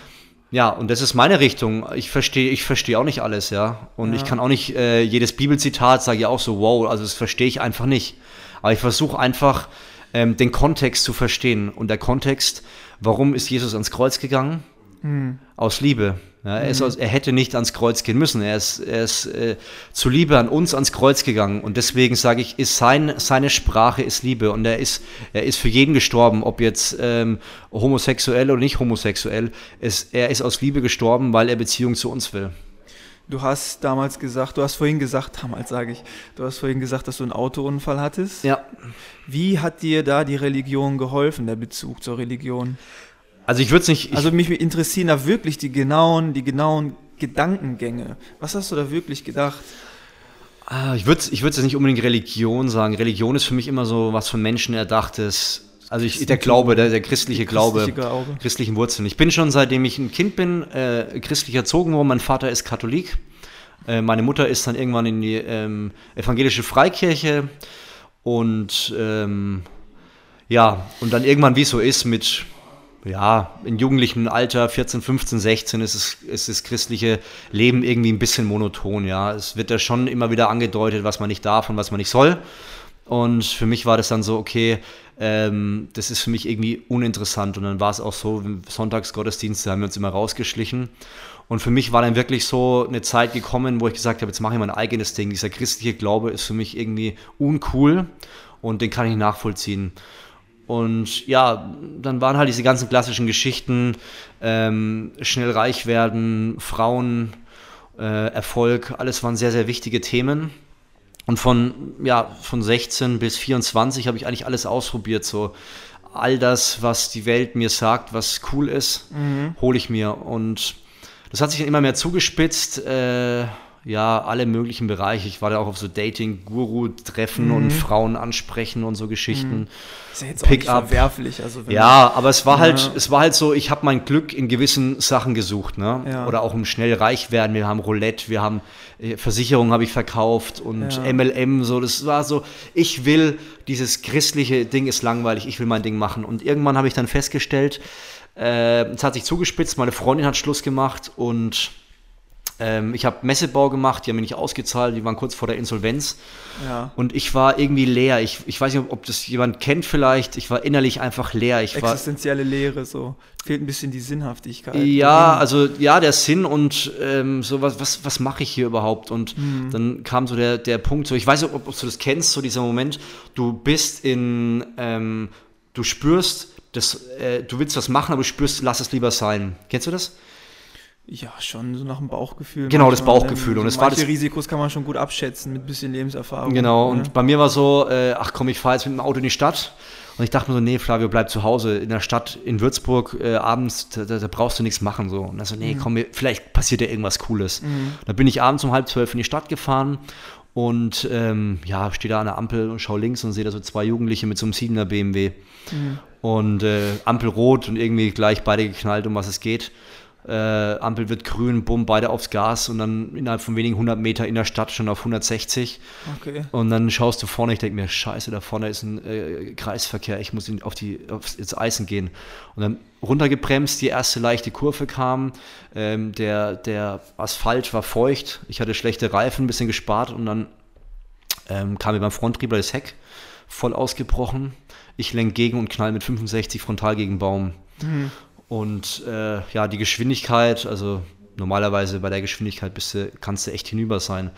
Ja, und das ist meine Richtung. Ich verstehe ich verstehe auch nicht alles, ja. Und ja. ich kann auch nicht äh, jedes Bibelzitat, sage ich auch so, wow, also das verstehe ich einfach nicht. Aber ich versuche einfach, ähm, den Kontext zu verstehen. Und der Kontext, warum ist Jesus ans Kreuz gegangen? Hm. Aus Liebe. Ja, er, ist aus, er, hätte nicht ans Kreuz gehen müssen. Er ist, er ist äh, zu Liebe an uns ans Kreuz gegangen. Und deswegen sage ich, ist sein, seine Sprache ist Liebe. Und er ist, er ist für jeden gestorben, ob jetzt ähm, homosexuell oder nicht homosexuell. Es, er ist aus Liebe gestorben, weil er Beziehung zu uns will. Du hast damals gesagt, du hast vorhin gesagt, damals sage ich, du hast vorhin gesagt, dass du einen Autounfall hattest. Ja. Wie hat dir da die Religion geholfen, der Bezug zur Religion? Also ich würde es nicht. also mich interessieren da wirklich die genauen, die genauen Gedankengänge. Was hast du da wirklich gedacht? Ah, ich würde ich jetzt nicht unbedingt Religion sagen. Religion ist für mich immer so was von Menschen erdachtes. Also ich, der Glaube, der, der christliche Glaube, Glaube, christlichen Wurzeln. Ich bin schon, seitdem ich ein Kind bin, äh, christlich erzogen worden. Mein Vater ist Katholik. Äh, meine Mutter ist dann irgendwann in die ähm, evangelische Freikirche. Und ähm, ja, und dann irgendwann, wie es so ist, mit ja, in jugendlichem Alter, 14, 15, 16, ist es, ist das christliche Leben irgendwie ein bisschen monoton, ja. Es wird da schon immer wieder angedeutet, was man nicht darf und was man nicht soll. Und für mich war das dann so, okay, ähm, das ist für mich irgendwie uninteressant. Und dann war es auch so, Sonntagsgottesdienste haben wir uns immer rausgeschlichen. Und für mich war dann wirklich so eine Zeit gekommen, wo ich gesagt habe, jetzt mache ich mein eigenes Ding. Dieser christliche Glaube ist für mich irgendwie uncool und den kann ich nachvollziehen. Und ja, dann waren halt diese ganzen klassischen Geschichten, ähm, schnell reich werden, Frauen, äh, Erfolg, alles waren sehr, sehr wichtige Themen. Und von, ja, von 16 bis 24 habe ich eigentlich alles ausprobiert, so all das, was die Welt mir sagt, was cool ist, mhm. hole ich mir. Und das hat sich dann immer mehr zugespitzt. Äh, ja, alle möglichen Bereiche. Ich war da auch auf so Dating-Guru-Treffen mhm. und Frauen ansprechen und so Geschichten. Mhm. Ist ja jetzt Pick auch verwerflich. Also ja, aber es war halt, ja. halt, es war halt so, ich habe mein Glück in gewissen Sachen gesucht, ne? Ja. Oder auch um schnell reich werden. Wir haben Roulette, wir haben äh, Versicherungen habe ich verkauft und ja. MLM, so, das war so, ich will, dieses christliche Ding ist langweilig, ich will mein Ding machen. Und irgendwann habe ich dann festgestellt, äh, es hat sich zugespitzt, meine Freundin hat Schluss gemacht und ähm, ich habe Messebau gemacht, die haben mir nicht ausgezahlt, die waren kurz vor der Insolvenz. Ja. Und ich war irgendwie leer. Ich, ich weiß nicht, ob das jemand kennt vielleicht. Ich war innerlich einfach leer. Ich Existenzielle war, Leere, so. Fehlt ein bisschen die Sinnhaftigkeit. Ja, also ja, der Sinn und ähm, so, was, was, was mache ich hier überhaupt? Und mhm. dann kam so der, der Punkt, so, ich weiß nicht, ob, ob du das kennst, so dieser Moment, du bist in, ähm, du spürst, das, äh, du willst was machen, aber du spürst, lass es lieber sein. Kennst du das? Ja, schon so nach dem Bauchgefühl. Genau, das Bauchgefühl. Und es war das Risikos kann man schon gut abschätzen mit ein bisschen Lebenserfahrung. Genau, und ja. bei mir war so, äh, ach komm, ich fahre jetzt mit dem Auto in die Stadt. Und ich dachte mir so, nee, Flavio, bleib zu Hause in der Stadt in Würzburg äh, abends, da, da, brauchst du nichts machen. So. Und dann so, nee, mhm. komm, vielleicht passiert ja irgendwas Cooles. Mhm. Da bin ich abends um halb zwölf in die Stadt gefahren und ähm, ja, stehe da an der Ampel und schaue links und sehe da so zwei Jugendliche mit so einem 7er BMW. Mhm. Und äh, Ampel rot und irgendwie gleich beide geknallt, um was es geht äh, Ampel wird grün, bumm, beide aufs Gas und dann innerhalb von wenigen 100 Meter in der Stadt schon auf 160. Okay. Und dann schaust du vorne, ich denke mir, scheiße, da vorne ist ein äh, Kreisverkehr, ich muss auf die, aufs, ins Eisen gehen. Und dann runtergebremst, die erste leichte Kurve kam, ähm, der, der Asphalt war feucht, ich hatte schlechte Reifen, ein bisschen gespart und dann ähm, kam mir beim Fronttrieber das Heck voll ausgebrochen. Ich lenke gegen und knall mit 65 frontal gegen Baum. Mhm. Und äh, ja, die Geschwindigkeit, also normalerweise bei der Geschwindigkeit bist du, kannst du echt hinüber sein.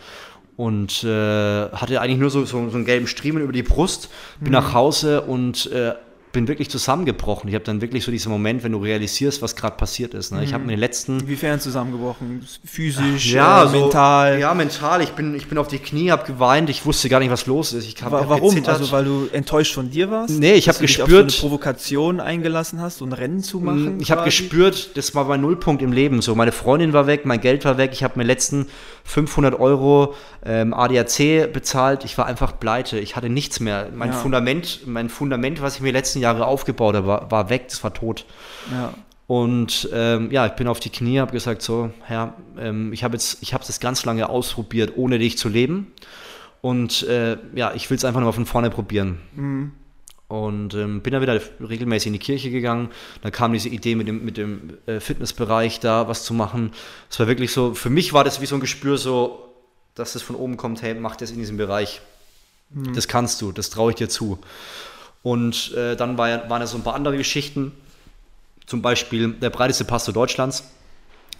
Und äh, hatte eigentlich nur so, so, so einen gelben Striemen über die Brust, bin mhm. nach Hause und äh, bin wirklich zusammengebrochen. Ich habe dann wirklich so diesen Moment, wenn du realisierst, was gerade passiert ist. Ne? Ich habe mhm. mir den letzten. Inwiefern zusammengebrochen? Physisch, ja, äh, so, mental? Ja, mental. Ich bin, ich bin auf die Knie, habe geweint. Ich wusste gar nicht, was los ist. Ich hab, Warum? Gezittert. Also, weil du enttäuscht von dir warst? Nee, ich habe gespürt. Dich auf so eine Provokation eingelassen hast, so ein Rennen zu machen? Ich habe gespürt, das war mein Nullpunkt im Leben. So, meine Freundin war weg, mein Geld war weg. Ich habe mir letzten 500 Euro ähm, ADAC bezahlt. Ich war einfach pleite. Ich hatte nichts mehr. Mein ja. Fundament, mein Fundament, was ich mir letzten Jahre aufgebaut habe, war, weg. Das war tot. Ja. Und ähm, ja, ich bin auf die Knie, habe gesagt, so, Herr, ähm, ich habe jetzt, ich habe das ganz lange ausprobiert, ohne dich zu leben. Und äh, ja, ich will es einfach nur von vorne probieren. Mhm. Und ähm, bin dann wieder regelmäßig in die Kirche gegangen. Dann kam diese Idee mit dem, mit dem äh, Fitnessbereich da was zu machen. Es war wirklich so, für mich war das wie so ein Gespür, so, dass es von oben kommt, hey, mach das in diesem Bereich. Mhm. Das kannst du, das traue ich dir zu. Und äh, dann war, waren da so ein paar andere Geschichten. Zum Beispiel der breiteste Pastor Deutschlands,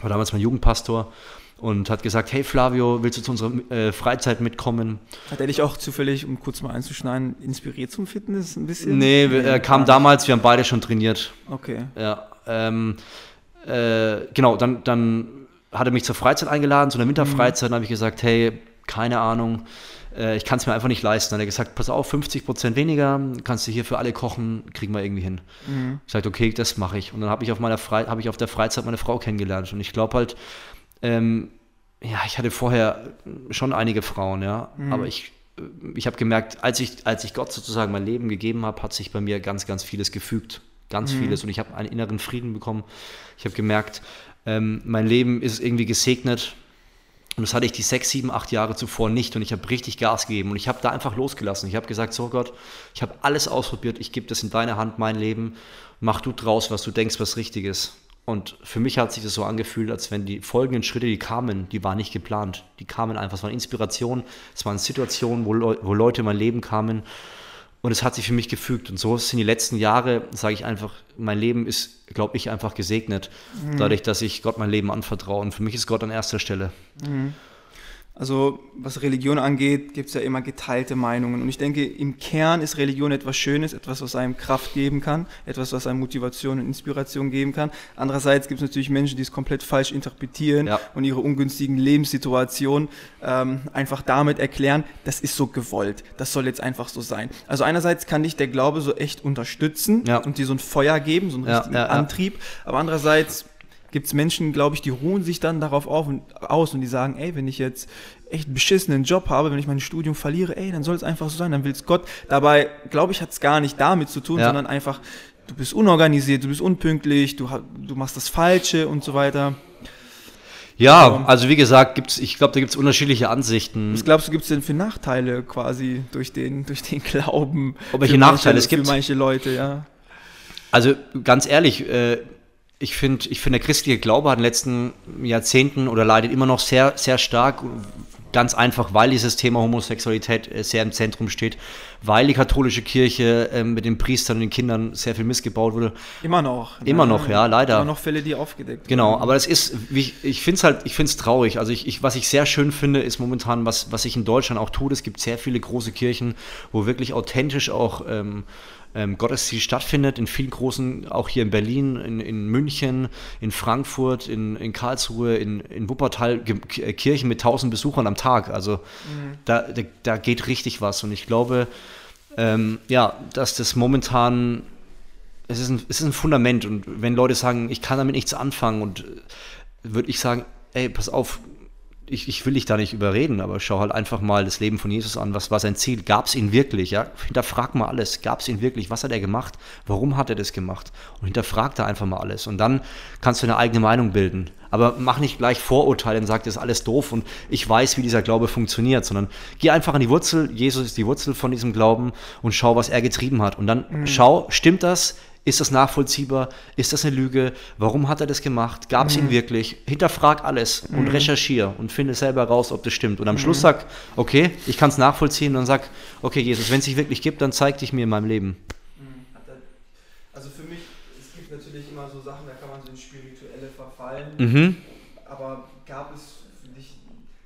war damals mein Jugendpastor und hat gesagt, hey Flavio, willst du zu unserer äh, Freizeit mitkommen? Hat er dich auch zufällig, um kurz mal einzuschneiden, inspiriert zum Fitness ein bisschen? Nee, er kam damals, wir haben beide schon trainiert. Okay. Ja, ähm, äh, genau, dann, dann hat er mich zur Freizeit eingeladen, zu einer Winterfreizeit, mhm. dann habe ich gesagt, hey, keine Ahnung, äh, ich kann es mir einfach nicht leisten. Dann hat er gesagt, pass auf, 50 Prozent weniger, kannst du hier für alle kochen, kriegen wir irgendwie hin. Mhm. Ich sagte, okay, das mache ich. Und dann habe ich, auf meiner habe ich auf der Freizeit meine Frau kennengelernt. Und ich glaube halt, ähm, ja, ich hatte vorher schon einige Frauen, ja, mhm. aber ich, äh, ich habe gemerkt, als ich, als ich Gott sozusagen mein Leben gegeben habe, hat sich bei mir ganz, ganz vieles gefügt. Ganz mhm. vieles. Und ich habe einen inneren Frieden bekommen. Ich habe gemerkt, ähm, mein Leben ist irgendwie gesegnet. Und das hatte ich die sechs, sieben, acht Jahre zuvor nicht. Und ich habe richtig Gas gegeben. Und ich habe da einfach losgelassen. Ich habe gesagt, so Gott, ich habe alles ausprobiert. Ich gebe das in deine Hand, mein Leben. Mach du draus, was du denkst, was richtig ist. Und für mich hat sich das so angefühlt, als wenn die folgenden Schritte, die kamen, die waren nicht geplant. Die kamen einfach, es waren Inspirationen, es waren Situationen, wo, Le wo Leute in mein Leben kamen. Und es hat sich für mich gefügt. Und so sind die letzten Jahre, sage ich einfach, mein Leben ist, glaube ich, einfach gesegnet. Mhm. Dadurch, dass ich Gott mein Leben anvertraue. Und für mich ist Gott an erster Stelle. Mhm. Also was Religion angeht, gibt es ja immer geteilte Meinungen. Und ich denke, im Kern ist Religion etwas Schönes, etwas, was einem Kraft geben kann, etwas, was einem Motivation und Inspiration geben kann. Andererseits gibt es natürlich Menschen, die es komplett falsch interpretieren ja. und ihre ungünstigen Lebenssituationen ähm, einfach damit erklären, das ist so gewollt, das soll jetzt einfach so sein. Also einerseits kann dich der Glaube so echt unterstützen ja. und dir so ein Feuer geben, so einen ja, richtigen Antrieb, aber andererseits gibt es Menschen, glaube ich, die ruhen sich dann darauf auf und, aus und die sagen, ey, wenn ich jetzt echt einen beschissenen Job habe, wenn ich mein Studium verliere, ey, dann soll es einfach so sein, dann will es Gott. Dabei, glaube ich, hat es gar nicht damit zu tun, ja. sondern einfach, du bist unorganisiert, du bist unpünktlich, du, du machst das Falsche und so weiter. Ja, also wie gesagt, gibt's, ich glaube, da gibt es unterschiedliche Ansichten. Was glaubst du, gibt es denn für Nachteile quasi durch den, durch den Glauben? Ob welche Nachteile es gibt? Für manche Leute, ja. Also ganz ehrlich, äh, ich finde, ich find, der christliche Glaube hat in den letzten Jahrzehnten oder leidet immer noch sehr, sehr stark, ganz einfach, weil dieses Thema Homosexualität äh, sehr im Zentrum steht, weil die katholische Kirche äh, mit den Priestern und den Kindern sehr viel missgebaut wurde. Immer noch. Ne? Immer noch, ja, leider. Immer noch Fälle, die aufgedeckt Genau, werden. aber es ist, ich, ich finde es halt, ich finde es traurig. Also ich, ich, was ich sehr schön finde, ist momentan, was, was sich in Deutschland auch tut, es gibt sehr viele große Kirchen, wo wirklich authentisch auch ähm, ähm, Gottesdienst stattfindet, in vielen großen, auch hier in Berlin, in, in München, in Frankfurt, in, in Karlsruhe, in, in Wuppertal, äh, Kirchen mit 1000 Besuchern am Tag. Also mhm. da, da, da, geht richtig was. Und ich glaube, ähm, ja, dass das momentan, es ist, ein, es ist ein Fundament. Und wenn Leute sagen, ich kann damit nichts anfangen, und äh, würde ich sagen, ey, pass auf, ich, ich will dich da nicht überreden, aber schau halt einfach mal das Leben von Jesus an. Was war sein Ziel? Gab es ihn wirklich? Ja? Hinterfrag mal alles. Gab es ihn wirklich? Was hat er gemacht? Warum hat er das gemacht? Und hinterfrag da einfach mal alles. Und dann kannst du eine eigene Meinung bilden. Aber mach nicht gleich Vorurteile und sag, das ist alles doof und ich weiß, wie dieser Glaube funktioniert, sondern geh einfach an die Wurzel. Jesus ist die Wurzel von diesem Glauben und schau, was er getrieben hat. Und dann mhm. schau, stimmt das? Ist das nachvollziehbar? Ist das eine Lüge? Warum hat er das gemacht? Gab es mhm. ihn wirklich? Hinterfrag alles mhm. und recherchiere und finde selber raus, ob das stimmt. Und am mhm. Schluss sag, okay, ich kann es nachvollziehen und dann sag, okay, Jesus, wenn es sich wirklich gibt, dann zeig dich mir in meinem Leben. Mhm. Also für mich, es gibt natürlich immer so Sachen, da kann man so ins Spirituelle verfallen. Mhm. Aber gab es für dich,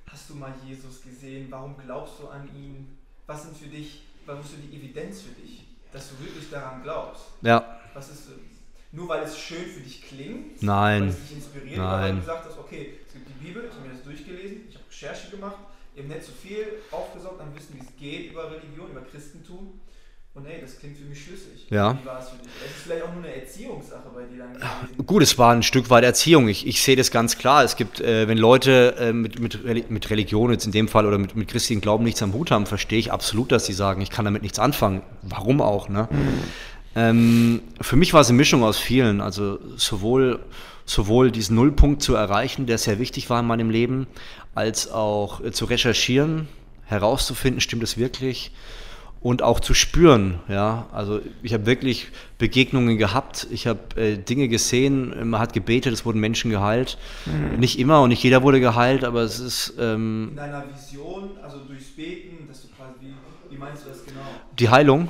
hast du mal Jesus gesehen? Warum glaubst du an ihn? Was sind für dich, was ist so die Evidenz für dich, dass du wirklich daran glaubst? Ja. Nur weil es schön für dich klingt? Nein. Weil es dich inspiriert, Nein. weil du gesagt hast, okay, es gibt die Bibel, ich habe mir das durchgelesen, ich habe Recherche gemacht, eben nicht so viel aufgesaugt an Wissen, wie es geht über Religion, über Christentum. Und hey, das klingt für mich schlüssig. Ja. Wie war es für dich? Es ist vielleicht auch nur eine Erziehungssache bei dir dann. Gut, es war ein Stück weit Erziehung. Ich, ich sehe das ganz klar. Es gibt, äh, wenn Leute äh, mit, mit, mit Religion jetzt in dem Fall oder mit, mit christlichen Glauben nichts am Hut haben, verstehe ich absolut, dass sie sagen, ich kann damit nichts anfangen. Warum auch, ne? Ähm, für mich war es eine Mischung aus vielen. Also sowohl, sowohl diesen Nullpunkt zu erreichen, der sehr wichtig war in meinem Leben, als auch äh, zu recherchieren, herauszufinden, stimmt es wirklich und auch zu spüren. Ja, also ich habe wirklich Begegnungen gehabt, ich habe äh, Dinge gesehen, man hat gebetet, es wurden Menschen geheilt. Mhm. Nicht immer und nicht jeder wurde geheilt, aber es ist ähm, in deiner Vision, also durchs Beten, dass du quasi wie, wie meinst du das genau? Die Heilung.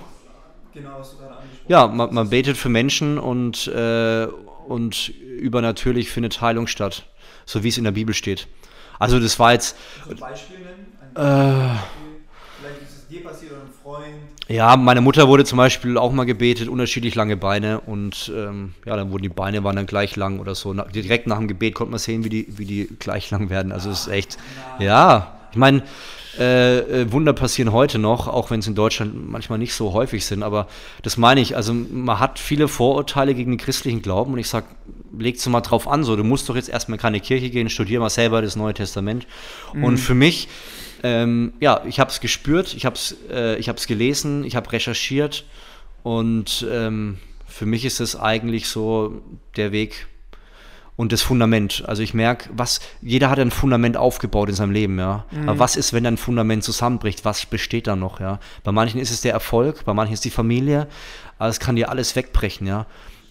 Genau, was du gerade ja, man, man betet für Menschen und, äh, und übernatürlich findet Heilung statt, so wie es in der Bibel steht. Also das war jetzt... Ein Beispiel nennen? Ein äh, Vielleicht ist es dir passiert oder ein Freund? Ja, meine Mutter wurde zum Beispiel auch mal gebetet, unterschiedlich lange Beine und ähm, ja, dann wurden die Beine waren dann gleich lang oder so. direkt nach dem Gebet konnte man sehen, wie die, wie die gleich lang werden. Also es ist echt, ja, ich meine, äh, äh, Wunder passieren heute noch, auch wenn es in Deutschland manchmal nicht so häufig sind. Aber das meine ich. Also man hat viele Vorurteile gegen den christlichen Glauben und ich sage, legst du mal drauf an. So, du musst doch jetzt erstmal in keine Kirche gehen, studier mal selber das Neue Testament. Mhm. Und für mich, ähm, ja, ich habe es gespürt, ich habe es äh, gelesen, ich habe recherchiert und ähm, für mich ist es eigentlich so der Weg, und das Fundament. Also ich merke, was, jeder hat ein Fundament aufgebaut in seinem Leben, ja. Mhm. Aber was ist, wenn ein Fundament zusammenbricht? Was besteht da noch, ja? Bei manchen ist es der Erfolg, bei manchen ist die Familie, aber es kann dir alles wegbrechen, ja.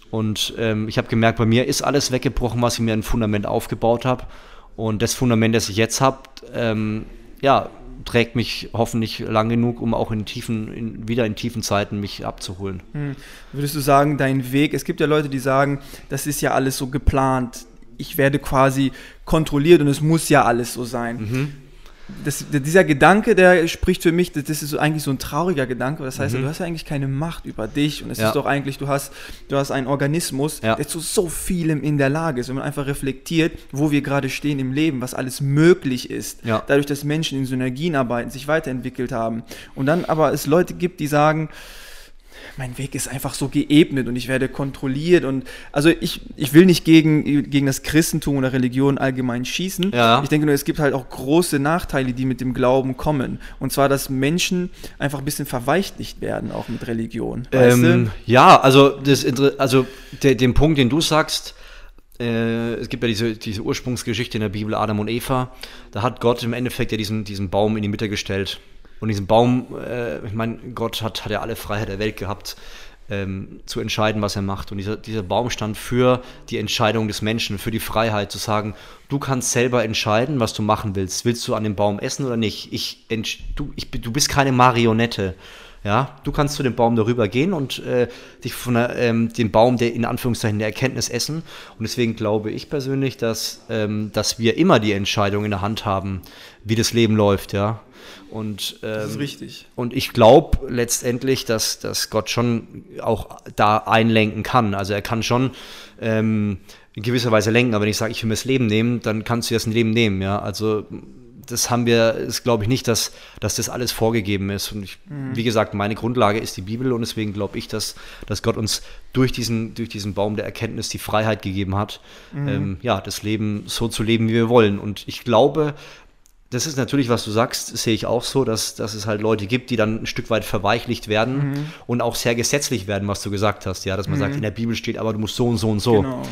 Und ähm, ich habe gemerkt, bei mir ist alles weggebrochen, was ich mir ein Fundament aufgebaut habe. Und das Fundament, das ich jetzt habe, ähm, ja, trägt mich hoffentlich lang genug, um auch in tiefen, in, wieder in tiefen Zeiten mich abzuholen. Hm. Würdest du sagen, dein Weg, es gibt ja Leute, die sagen, das ist ja alles so geplant, ich werde quasi kontrolliert und es muss ja alles so sein. Mhm. Das, dieser Gedanke, der spricht für mich, das ist so eigentlich so ein trauriger Gedanke. Das heißt, Mhm. du hast ja eigentlich keine Macht über dich und es Ja. ist doch eigentlich, du hast, du hast einen Organismus, Ja. der zu so vielem in der Lage ist. Wenn man einfach reflektiert, wo wir gerade stehen im Leben, was alles möglich ist, Ja. dadurch, dass Menschen in Synergien arbeiten, sich weiterentwickelt haben. Und dann aber es Leute gibt, die sagen, mein Weg ist einfach so geebnet und ich werde kontrolliert und also ich, ich will nicht gegen, gegen das Christentum oder Religion allgemein schießen. Ja. Ich denke nur, es gibt halt auch große Nachteile, die mit dem Glauben kommen. Und zwar, dass Menschen einfach ein bisschen verweichlicht werden, auch mit Religion. Ähm, ja, also, das, also der, den Punkt, den du sagst, äh, es gibt ja diese, diese Ursprungsgeschichte in der Bibel, Adam und Eva, da hat Gott im Endeffekt ja diesen, diesen Baum in die Mitte gestellt. Und diesen Baum, äh, ich meine, Gott hat, hat ja alle Freiheit der Welt gehabt, ähm, zu entscheiden, was er macht. Und dieser, dieser Baum stand für die Entscheidung des Menschen, für die Freiheit zu sagen, du kannst selber entscheiden, was du machen willst. Willst du an dem Baum essen oder nicht? Ich, du, ich, du bist keine Marionette. Ja, du kannst zu dem Baum darüber gehen und äh, dich von der, ähm, den Baum der in Anführungszeichen der Erkenntnis essen. Und deswegen glaube ich persönlich, dass, ähm, dass wir immer die Entscheidung in der Hand haben, wie das Leben läuft, ja. Und, ähm, Das ist richtig. und ich glaube letztendlich, dass, dass Gott schon auch da einlenken kann. Also er kann schon ähm, in gewisser Weise lenken, aber wenn ich sage, ich will mir das Leben nehmen, dann kannst du das Leben nehmen, ja. Also das haben wir, ist glaube ich nicht, dass, dass das alles vorgegeben ist. Und ich, wie gesagt, meine Grundlage ist die Bibel und deswegen glaube ich, dass, dass Gott uns durch diesen, durch diesen Baum der Erkenntnis die Freiheit gegeben hat, ähm, ja, das Leben so zu leben, wie wir wollen. Und ich glaube, das ist natürlich, was du sagst, sehe ich auch so, dass, dass es halt Leute gibt, die dann ein Stück weit verweichlicht werden Mhm. und auch sehr gesetzlich werden, was du gesagt hast, ja, dass man sagt, in der Bibel steht, aber du musst so und so und so. Genau.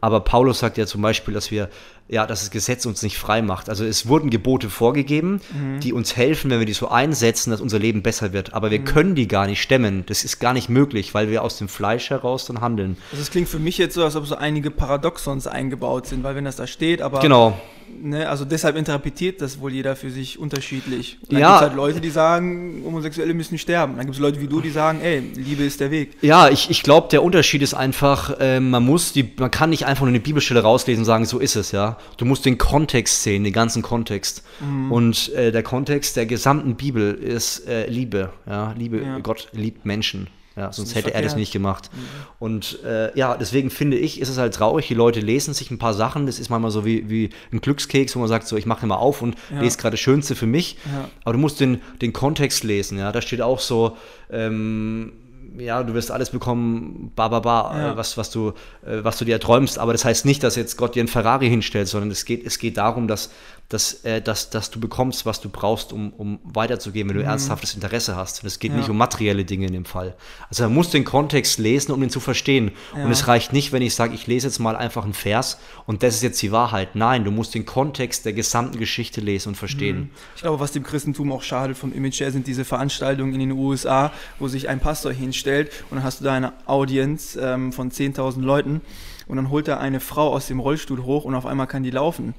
Aber Paulus sagt ja zum Beispiel, dass wir, ja, dass das Gesetz uns nicht frei macht. Also es wurden Gebote vorgegeben, Mhm. die uns helfen, wenn wir die so einsetzen, dass unser Leben besser wird. Aber wir Mhm. können die gar nicht stemmen. Das ist gar nicht möglich, weil wir aus dem Fleisch heraus dann handeln. Also es klingt für mich jetzt so, als ob so einige Paradoxons eingebaut sind, weil wenn das da steht, aber Genau. ne, also deshalb interpretiert das wohl jeder für sich unterschiedlich. Dann Ja. gibt es halt Leute, die sagen, Homosexuelle müssen sterben. Dann gibt es Leute wie du, die sagen, ey, Liebe ist der Weg. Ja, ich, ich glaube, der Unterschied ist einfach, äh, man muss die, man kann nicht einfach nur eine Bibelstelle rauslesen und sagen, so ist es, ja. Du musst den Kontext sehen, den ganzen Kontext. Und äh, der Kontext der gesamten Bibel ist äh, Liebe, ja. Liebe, Ja. Gott liebt Menschen. Ja, sonst hätte er das verkehrt. nicht gemacht. Und äh, ja, deswegen finde ich, ist es halt traurig, die Leute lesen sich ein paar Sachen, das ist manchmal so wie, wie ein Glückskeks, wo man sagt, so ich mache mal auf und Ja. lese gerade das Schönste für mich. Ja. Aber du musst den, den Kontext lesen, ja. Da steht auch so, ähm, ja, du wirst alles bekommen, ba, ba, ba, Ja. was, was, du, äh, was du dir erträumst. Aber das heißt nicht, dass jetzt Gott dir einen Ferrari hinstellt, sondern es geht, es geht darum, dass, dass, äh, dass, dass du bekommst, was du brauchst, um, um weiterzugehen, wenn du ernsthaftes Interesse hast. Und es geht Mhm. Ja. nicht um materielle Dinge in dem Fall. Also man muss den Kontext lesen, um ihn zu verstehen. Ja. Und es reicht nicht, wenn ich sage, ich lese jetzt mal einfach einen Vers und das ist jetzt die Wahrheit. Nein, du musst den Kontext der gesamten Geschichte lesen und verstehen. Ich glaube, was dem Christentum auch schadet vom Image her, sind diese Veranstaltungen in den USA, wo sich ein Pastor hinstellt und dann hast du da eine Audienz ähm, von 10.000 Leuten und dann holt er eine Frau aus dem Rollstuhl hoch und auf einmal kann die laufen.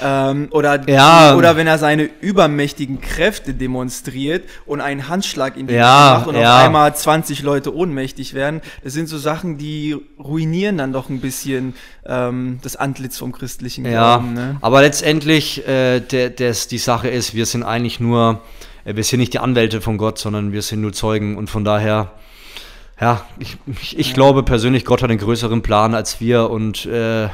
Ähm, oder, Ja. oder wenn er seine übermächtigen Kräfte demonstriert und einen Handschlag in die Ja, macht und ja. auf einmal 20 Leute ohnmächtig werden. Das sind so Sachen, die ruinieren dann doch ein bisschen ähm, das Antlitz vom christlichen Ja, Glauben. Ne? aber letztendlich, äh, der, des, die Sache ist, wir sind eigentlich nur, äh, wir sind nicht die Anwälte von Gott, sondern wir sind nur Zeugen und von daher, ja, ich, ich, ich glaube persönlich, Gott hat einen größeren Plan als wir und äh,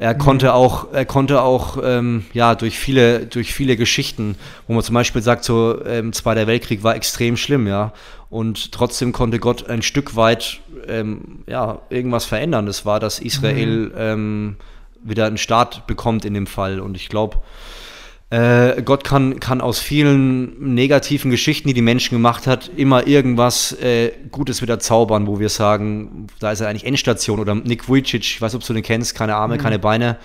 er konnte auch, er konnte auch, ähm, ja, durch viele, durch viele Geschichten, wo man zum Beispiel sagt, so, ähm, Zweiter Weltkrieg war extrem schlimm, ja, und trotzdem konnte Gott ein Stück weit, ähm, ja, irgendwas verändern. Das war, dass Israel ähm, wieder einen Staat bekommt in dem Fall. Und ich glaube, äh, Gott kann, kann aus vielen negativen Geschichten, die die Menschen gemacht hat, immer irgendwas äh, Gutes wieder zaubern, wo wir sagen, da ist er eigentlich Endstation. Oder Nick Vujicic, ich weiß, ob du den kennst, keine Arme, keine Beine,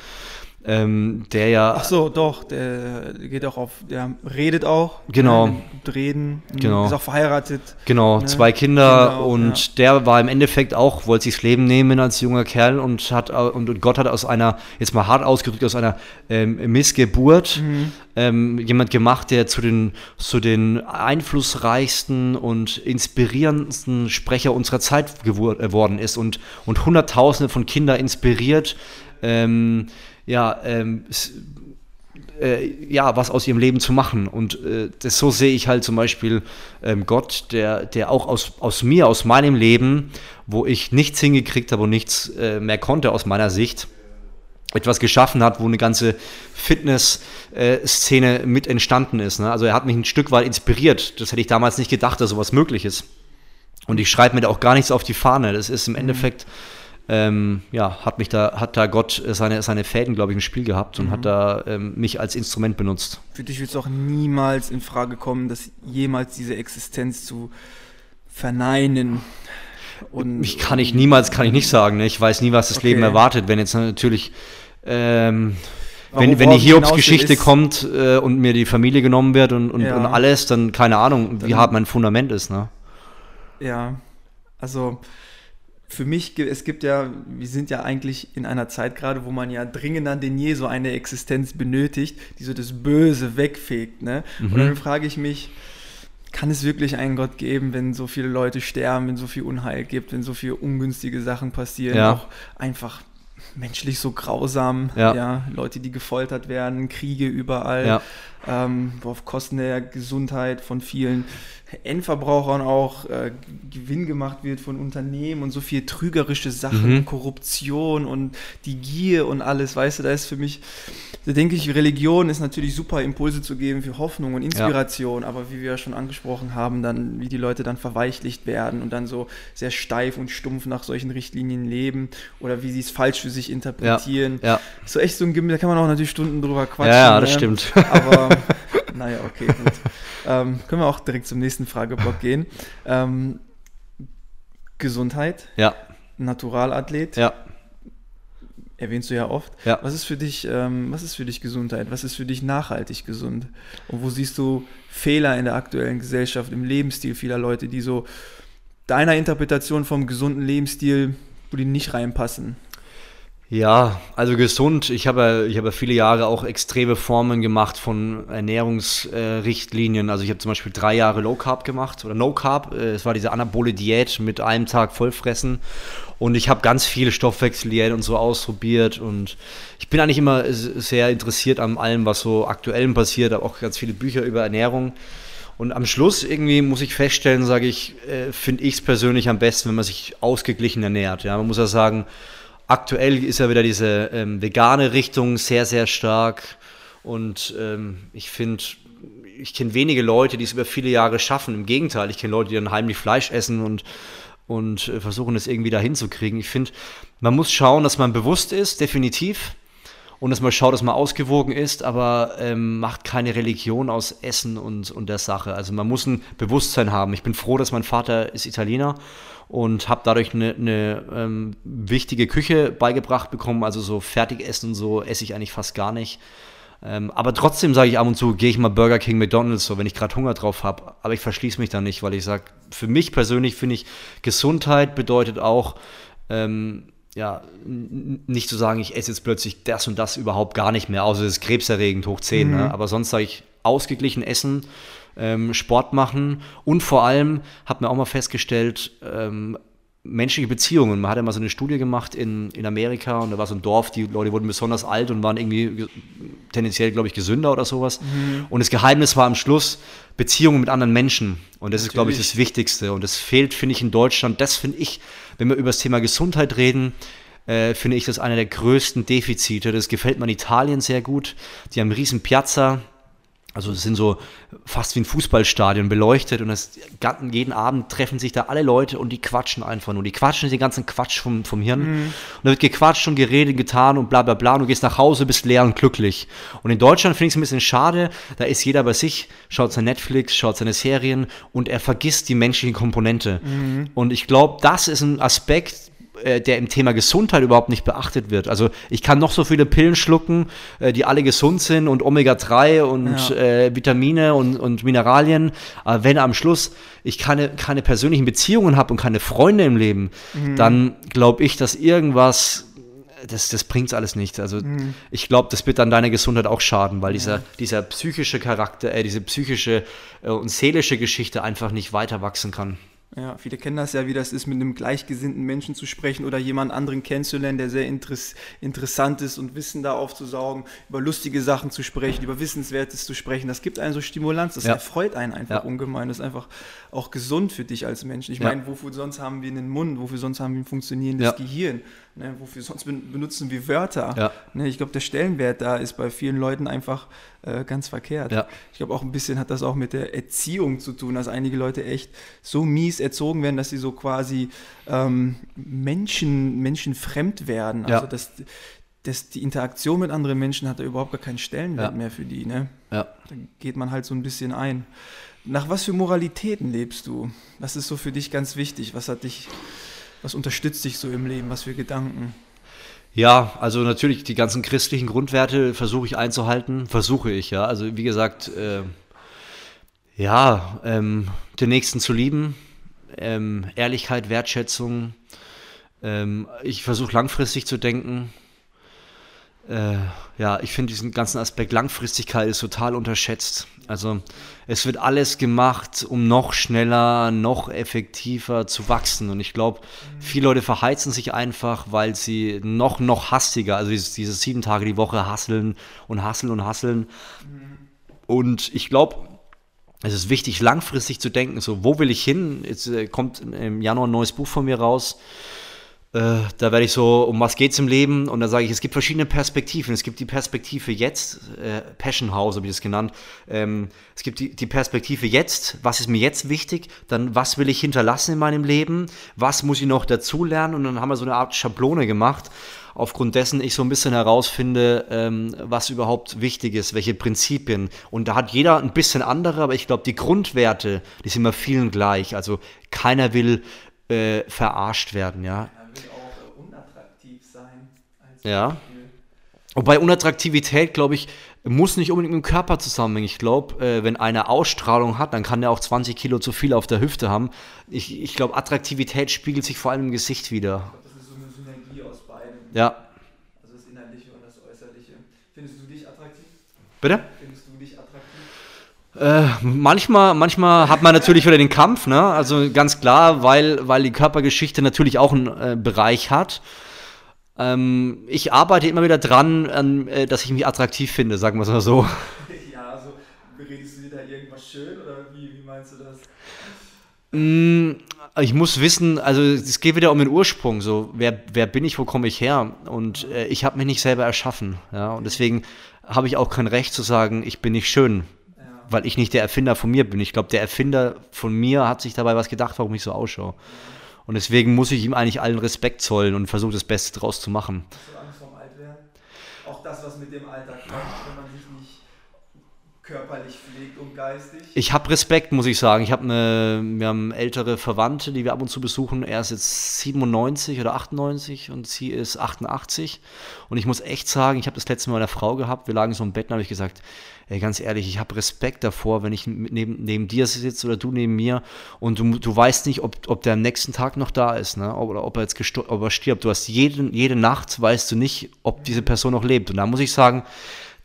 ähm, der ja Ach so, doch, der geht auch auf, der redet auch. Genau. Ne, gibt Reden. Genau. Ist auch verheiratet. Genau, Ne? zwei Kinder auch, und der war im Endeffekt auch, wollte sich das Leben nehmen als junger Kerl und hat und, Gott hat aus einer, jetzt mal hart ausgedrückt, aus einer ähm, Missgeburt Mhm. ähm, jemand gemacht, der zu den, zu den einflussreichsten und inspirierendsten Sprecher unserer Zeit gewor- geworden ist und, und Hunderttausende von Kindern inspiriert, ähm, ja, ähm, äh, ja, was aus ihrem Leben zu machen. Und äh, das, so sehe ich halt zum Beispiel ähm, Gott, der, der auch aus, aus mir, aus meinem Leben, wo ich nichts hingekriegt habe und nichts äh, mehr konnte aus meiner Sicht, etwas geschaffen hat, wo eine ganze Fitness-Szene mit entstanden ist. Ne? Also er hat mich ein Stück weit inspiriert. Das hätte ich damals nicht gedacht, dass sowas möglich ist. Und ich schreibe mir da auch gar nichts auf die Fahne. Das ist im mhm. Endeffekt ähm, ja, hat mich da, hat da Gott seine, seine Fäden, glaube ich, im Spiel gehabt und mhm. hat da ähm, mich als Instrument benutzt. Für dich wird es auch niemals in Frage kommen, dass jemals diese Existenz zu verneinen. Und, ich kann ich niemals, kann ich nicht sagen. Ne? Ich weiß nie, was das okay. Leben erwartet. Wenn jetzt natürlich, ähm, wenn, wenn die Hiobs-Geschichte kommt äh, und mir die Familie genommen wird und, und, ja. und alles, dann keine Ahnung, wie hart mein Fundament ist. Ne? Ja, also für mich, es gibt ja, wir sind ja eigentlich in einer Zeit gerade, wo man ja dringender denn je so eine Existenz benötigt, die so das Böse wegfegt. Ne? Mhm. Und dann frage ich mich, kann es wirklich einen Gott geben, wenn so viele Leute sterben, wenn so viel Unheil gibt, wenn so viele ungünstige Sachen passieren, ja. auch einfach menschlich so grausam, ja. ja. Leute, die gefoltert werden, Kriege überall, ja. ähm, auf Kosten der Gesundheit von vielen. Endverbrauchern auch äh, Gewinn gemacht wird von Unternehmen und so viel trügerische Sachen, mhm. Korruption und die Gier und alles, weißt du, da ist für mich, da denke ich, Religion ist natürlich super, Impulse zu geben für Hoffnung und Inspiration, ja. aber wie wir ja schon angesprochen haben, dann, wie die Leute dann verweichlicht werden und dann so sehr steif und stumpf nach solchen Richtlinien leben oder wie sie es falsch für sich interpretieren. Ja. ja. So echt so ein Gimmel, da kann man auch natürlich Stunden drüber quatschen. Ja, das ne? stimmt. Aber naja, okay, gut. <laughs> ähm, können wir auch direkt zum nächsten Frageblock gehen. Ähm, Gesundheit. Ja. Naturalathlet. Ja. Erwähnst du ja oft. Ja. Was ist für dich, ähm, was ist für dich Gesundheit? Was ist für dich nachhaltig gesund? Und wo siehst du Fehler in der aktuellen Gesellschaft, im Lebensstil vieler Leute, die so deiner Interpretation vom gesunden Lebensstil, wo die nicht reinpassen? Ja, also gesund. Ich habe, ich habe viele Jahre auch extreme Formen gemacht von Ernährungsrichtlinien. also ich habe zum Beispiel drei Jahre Low Carb gemacht oder No Carb. Es war diese anabole Diät mit einem Tag Vollfressen. Und ich habe ganz viele Stoffwechseldiät und so ausprobiert. Und ich bin eigentlich immer sehr interessiert an allem, was so aktuell passiert. Habe auch ganz viele Bücher über Ernährung. Und am Schluss irgendwie muss ich feststellen, sage ich, äh, finde ich es persönlich am besten, wenn man sich ausgeglichen ernährt. Ja, man muss ja sagen, aktuell ist ja wieder diese ähm, vegane Richtung sehr, sehr stark. Und ähm, ich finde, ich kenne wenige Leute, die es über viele Jahre schaffen. Im Gegenteil, ich kenne Leute, die dann heimlich Fleisch essen und, und äh, versuchen, es irgendwie da hinzukriegen. Ich finde, man muss schauen, dass man bewusst ist, definitiv. Und dass man schaut, dass man ausgewogen ist, aber ähm, macht keine Religion aus Essen und, und der Sache. Also man muss ein Bewusstsein haben. Ich bin froh, dass mein Vater ist Italiener und habe dadurch eine, eine ähm, wichtige Küche beigebracht bekommen. Also so Fertigessen und so esse ich eigentlich fast gar nicht. Ähm, aber trotzdem sage ich ab und zu, gehe ich mal Burger King, McDonald's, so wenn ich gerade Hunger drauf habe. Aber ich verschließe mich da nicht, weil ich sage, für mich persönlich finde ich, Gesundheit bedeutet auch, ähm, ja, nicht zu sagen, ich esse jetzt plötzlich das und das überhaupt gar nicht mehr, außer es ist krebserregend hoch 10. Ne? Mhm. Ne? Aber sonst sage ich, ausgeglichen essen ähm, Sport machen und vor allem, hat man auch mal festgestellt, ähm, menschliche Beziehungen. Man hat ja mal so eine Studie gemacht in, in Amerika und da war so ein Dorf, die Leute wurden besonders alt und waren irgendwie tendenziell, glaube ich, gesünder oder sowas. Mhm. Und das Geheimnis war am Schluss Beziehungen mit anderen Menschen. Und das Natürlich. ist, glaube ich, das Wichtigste. Und das fehlt, finde ich, in Deutschland. Das finde ich, wenn wir über das Thema Gesundheit reden, äh, finde ich das einer der größten Defizite. Das gefällt mir in Italien sehr gut. Die haben einen riesen Piazza, also es sind so fast wie ein Fußballstadion beleuchtet und das, jeden Abend treffen sich da alle Leute und die quatschen einfach nur. Die quatschen den ganzen Quatsch vom, vom Hirn. Mhm. Und da wird gequatscht und geredet, getan und bla bla bla und du gehst nach Hause, bist leer und glücklich. Und in Deutschland finde ich es ein bisschen schade, da ist jeder bei sich, schaut sein Netflix, schaut seine Serien und er vergisst die menschliche Komponente. Mhm. Und ich glaube, das ist ein Aspekt, der im Thema Gesundheit überhaupt nicht beachtet wird. Also ich kann noch so viele Pillen schlucken, äh, die alle gesund sind und Omega-3 und ja. äh, Vitamine und, und Mineralien, aber wenn am Schluss ich keine, keine persönlichen Beziehungen habe und keine Freunde im Leben, mhm. dann glaube ich, dass irgendwas das, das bringt alles nicht. Also mhm. ich glaube, das wird dann deiner Gesundheit auch schaden, weil dieser, dieser psychische Charakter, äh, diese psychische äh, und seelische Geschichte einfach nicht weiter wachsen kann. Ja, viele kennen das ja, wie das ist, mit einem gleichgesinnten Menschen zu sprechen oder jemand anderen kennenzulernen, der sehr interess interessant ist und Wissen da aufzusaugen, über lustige Sachen zu sprechen, über Wissenswertes zu sprechen. Das gibt einen so Stimulanz, das ja. erfreut einen einfach ja. ungemein. Das ist einfach auch gesund für dich als Mensch. Ich meine, wofür sonst haben wir einen Mund, wofür sonst haben wir ein funktionierendes Gehirn, ne? wofür sonst benutzen wir Wörter. Ne? Ich glaube, der Stellenwert da ist bei vielen Leuten einfach äh, ganz verkehrt. Ich glaube, auch ein bisschen hat das auch mit der Erziehung zu tun, dass einige Leute echt so mies erzogen werden, dass sie so quasi ähm, Menschen, menschenfremd werden. Also dass, dass die Interaktion mit anderen Menschen hat da überhaupt gar keinen Stellenwert ja. mehr für die. Ne? Ja. Da geht man halt so ein bisschen ein. Nach was für Moralitäten lebst du? Was ist so für dich ganz wichtig? Was hat dich, was unterstützt dich so im Leben? Was für Gedanken? Ja, also natürlich die ganzen christlichen Grundwerte versuche ich einzuhalten, versuche ich, ja. Also wie gesagt, äh, ja, ähm, den Nächsten zu lieben, ähm, Ehrlichkeit, Wertschätzung. Ähm, ich versuche langfristig zu denken. Äh, ja, ich finde diesen ganzen Aspekt Langfristigkeit ist total unterschätzt. Also es wird alles gemacht, um noch schneller, noch effektiver zu wachsen. Und ich glaube, viele Leute verheizen sich einfach, weil sie noch, noch hastiger, also diese, diese sieben Tage die Woche hasseln und hasseln und hasseln. Und ich glaube, es ist wichtig, langfristig zu denken, so, wo will ich hin? Jetzt äh, kommt im Januar ein neues Buch von mir raus. Äh, da werde ich so, um was geht es im Leben? Und da sage ich, es gibt verschiedene Perspektiven. Es gibt die Perspektive jetzt, äh, Passion House habe ich das genannt. Ähm, es gibt die, die Perspektive jetzt, was ist mir jetzt wichtig? Dann, was will ich hinterlassen in meinem Leben? Was muss ich noch dazulernen? Und dann haben wir so eine Art Schablone gemacht, aufgrund dessen ich so ein bisschen herausfinde, ähm, was überhaupt wichtig ist, welche Prinzipien. Und da hat jeder ein bisschen andere, aber ich glaube, die Grundwerte, die sind immer vielen gleich. Also keiner will äh, verarscht werden, ja ja. Wobei Unattraktivität, glaube ich, muss nicht unbedingt mit dem Körper zusammenhängen. Ich glaube, äh, wenn einer Ausstrahlung hat, dann kann der auch 20 Kilo zu viel auf der Hüfte haben. Ich, ich glaube, Attraktivität spiegelt sich vor allem im Gesicht wieder. Ich das ist so eine Synergie aus beiden. Ja. Also das Innerliche und das Äußerliche. Findest du dich attraktiv? Bitte? Findest du dich attraktiv? Äh, manchmal, manchmal hat man natürlich wieder den Kampf, ne? Also ganz klar, weil, weil die Körpergeschichte natürlich auch einen äh, Bereich hat. Ähm, ich arbeite immer wieder dran, an, äh, dass ich mich attraktiv finde, sagen wir es mal so. <laughs> Ja, also beredest du dir da irgendwas schön oder wie, wie meinst du das? Mm, ich muss wissen, also es geht wieder um den Ursprung, so wer, wer bin ich, wo komme ich her? Und äh, ich habe mich nicht selber erschaffen, ja, und deswegen habe ich auch kein Recht zu sagen, ich bin nicht schön, ja. weil ich nicht der Erfinder von mir bin. Ich glaube, der Erfinder von mir hat sich dabei was gedacht, warum ich so ausschaue. Und deswegen muss ich ihm eigentlich allen Respekt zollen und versuche das Beste draus zu machen. Hast du Angst vorm Altwerden? Auch das, was mit dem Alter kommt, wenn man körperlich pflegt und geistig? Ich habe Respekt, muss ich sagen. Ich habe eine, wir haben ältere Verwandte, die wir ab und zu besuchen. Er ist jetzt 97 oder 98 und sie ist 88. Und ich muss echt sagen, ich habe das letzte Mal eine Frau gehabt. Wir lagen so im Bett und habe ich gesagt, ey, ganz ehrlich, ich habe Respekt davor, wenn ich neben, neben dir sitze oder du neben mir und du, du weißt nicht, ob, ob der am nächsten Tag noch da ist, ne? oder ob er jetzt ob er stirbt. Du hast jeden, jede Nacht, weißt du nicht, ob diese Person noch lebt. Und da muss ich sagen,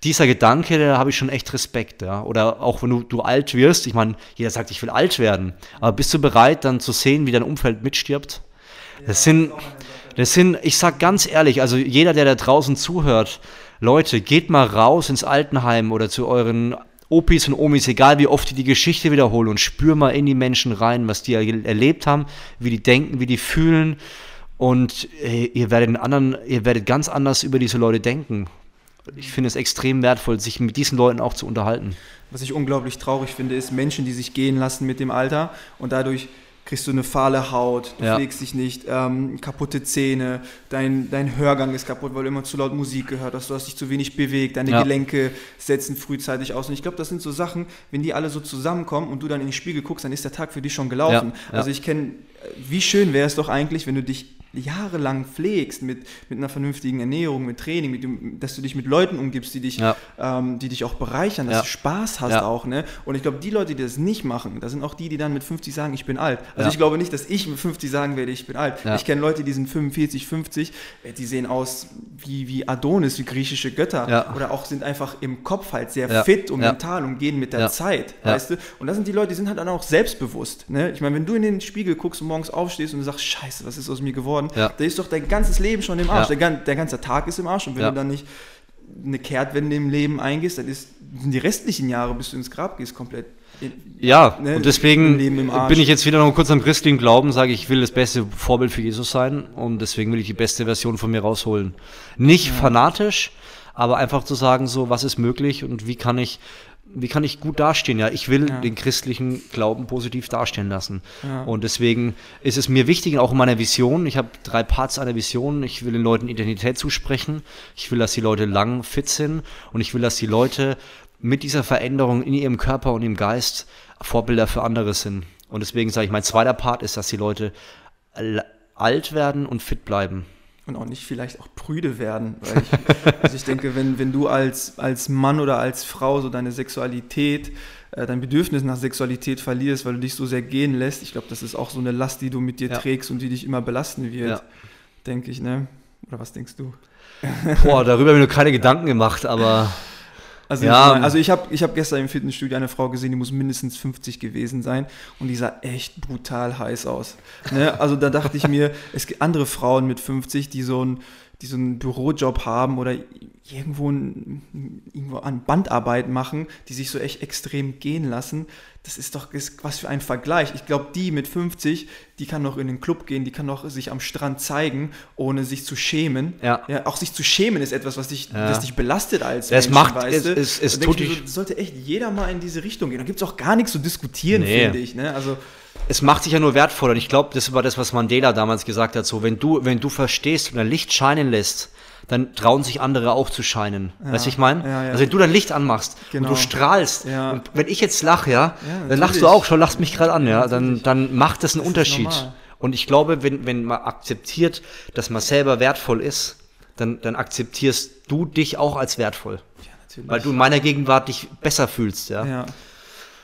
dieser Gedanke, da habe ich schon echt Respekt. Ja? Oder auch wenn du, du alt wirst, ich meine, jeder sagt, ich will alt werden, aber bist du bereit, dann zu sehen, wie dein Umfeld mitstirbt? Das sind, das sind, ich sag ganz ehrlich, also jeder, der da draußen zuhört, Leute, geht mal raus ins Altenheim oder zu euren Opis und Omis, egal wie oft die die Geschichte wiederholen und spür mal in die Menschen rein, was die erlebt haben, wie die denken, wie die fühlen und äh, ihr werdet anderen, ihr werdet ganz anders über diese Leute denken. Ich finde es extrem wertvoll, sich mit diesen Leuten auch zu unterhalten. Was ich unglaublich traurig finde, ist Menschen, die sich gehen lassen mit dem Alter und dadurch kriegst du eine fahle Haut, du ja. pflegst dich nicht, ähm, kaputte Zähne, dein, dein Hörgang ist kaputt, weil du immer zu laut Musik gehört hast, du hast dich zu wenig bewegt, deine ja. Gelenke setzen frühzeitig aus. Und ich glaube, das sind so Sachen, wenn die alle so zusammenkommen und du dann in den Spiegel guckst, dann ist der Tag für dich schon gelaufen. Ja. Also ich kenne, wie schön wäre es doch eigentlich, wenn du dich jahrelang pflegst mit, mit einer vernünftigen Ernährung, mit Training, mit dass du dich mit Leuten umgibst, die dich, ja. ähm, die dich auch bereichern, dass ja. du Spaß hast ja. auch. Ne? Und ich glaube, die Leute, die das nicht machen, das sind auch die, die dann mit 50 sagen, ich bin alt. Also ich glaube nicht, dass ich mit 50 sagen werde, ich bin alt. Ich kenne Leute, die sind 45, 50, äh, die sehen aus wie, wie Adonis, wie griechische Götter. Oder auch sind einfach im Kopf halt sehr fit und mental und gehen mit der Zeit, weißt du? Und das sind die Leute, die sind halt dann auch selbstbewusst. Ne? Ich meine, wenn du in den Spiegel guckst und morgens aufstehst und sagst, scheiße, was ist aus mir geworden? Geworden, ja. da ist doch dein ganzes Leben schon im Arsch. Ja. Der, der, ganze Tag ist im Arsch. Und wenn ja. du dann nicht eine Kehrtwende im Leben eingehst, dann ist, sind die restlichen Jahre, bis du ins Grab gehst, komplett. In, ja, ne, und deswegen bin ich jetzt wieder noch kurz am christlichen Glauben, sage ich, will das beste Vorbild für Jesus sein und deswegen will ich die beste Version von mir rausholen. Nicht fanatisch, aber einfach zu sagen, so, was ist möglich und wie kann ich wie kann ich gut dastehen? Ja, ich will ja. den christlichen Glauben positiv dastehen lassen. Ja. Und deswegen ist es mir wichtig, auch in meiner Vision, ich habe drei Parts einer Vision, ich will den Leuten Identität zusprechen, ich will, dass die Leute lang fit sind und ich will, dass die Leute mit dieser Veränderung in ihrem Körper und im Geist Vorbilder für andere sind. Und deswegen sage ich, mein zweiter Part ist, dass die Leute alt werden und fit bleiben und auch nicht vielleicht auch prüde werden. Ich, <laughs> also ich denke, wenn, wenn du als, als Mann oder als Frau so deine Sexualität, äh, dein Bedürfnis nach Sexualität verlierst, weil du dich so sehr gehen lässt, ich glaube, das ist auch so eine Last, die du mit dir ja. trägst und die dich immer belasten wird, ja. denke ich, ne? Oder was denkst du? Boah, darüber habe ich mir keine Gedanken gemacht, aber <laughs> also, ja. ich, also ich habe ich hab gestern im Fitnessstudio eine Frau gesehen, die muss mindestens 50 gewesen sein und die sah echt brutal heiß aus. Ne? Also da dachte ich mir, es gibt andere Frauen mit 50, die so ein die so einen Bürojob haben oder irgendwo, ein, irgendwo an Bandarbeit machen, die sich so echt extrem gehen lassen, das ist doch was für ein Vergleich. Ich glaube, die mit 50, die kann noch in den Club gehen, die kann noch sich am Strand zeigen, ohne sich zu schämen. Ja. ja auch sich zu schämen ist etwas, was dich, ja. das dich belastet als das Menschen, macht, weißt du? Es, es, es tut ich, so, sollte echt jeder mal in diese Richtung gehen. Da gibt es auch gar nichts zu diskutieren, nee. finde ich. Ne? Also, es macht sich ja nur wertvoller. Und ich glaube, das war das, was Mandela damals gesagt hat. So, wenn du, wenn du verstehst und ein Licht scheinen lässt, dann trauen sich andere auch zu scheinen. Ja. Weißt du, ich meine? Ja, ja. Also wenn du dein Licht anmachst genau. und du strahlst, und wenn ich jetzt lache, ja, dann lachst du auch schon, lachst mich gerade an, ja, dann, dann macht das einen das Unterschied. Und ich glaube, wenn, wenn man akzeptiert, dass man selber wertvoll ist, dann, dann akzeptierst du dich auch als wertvoll. Ja, natürlich. Weil du in meiner Gegenwart dich besser fühlst, ja.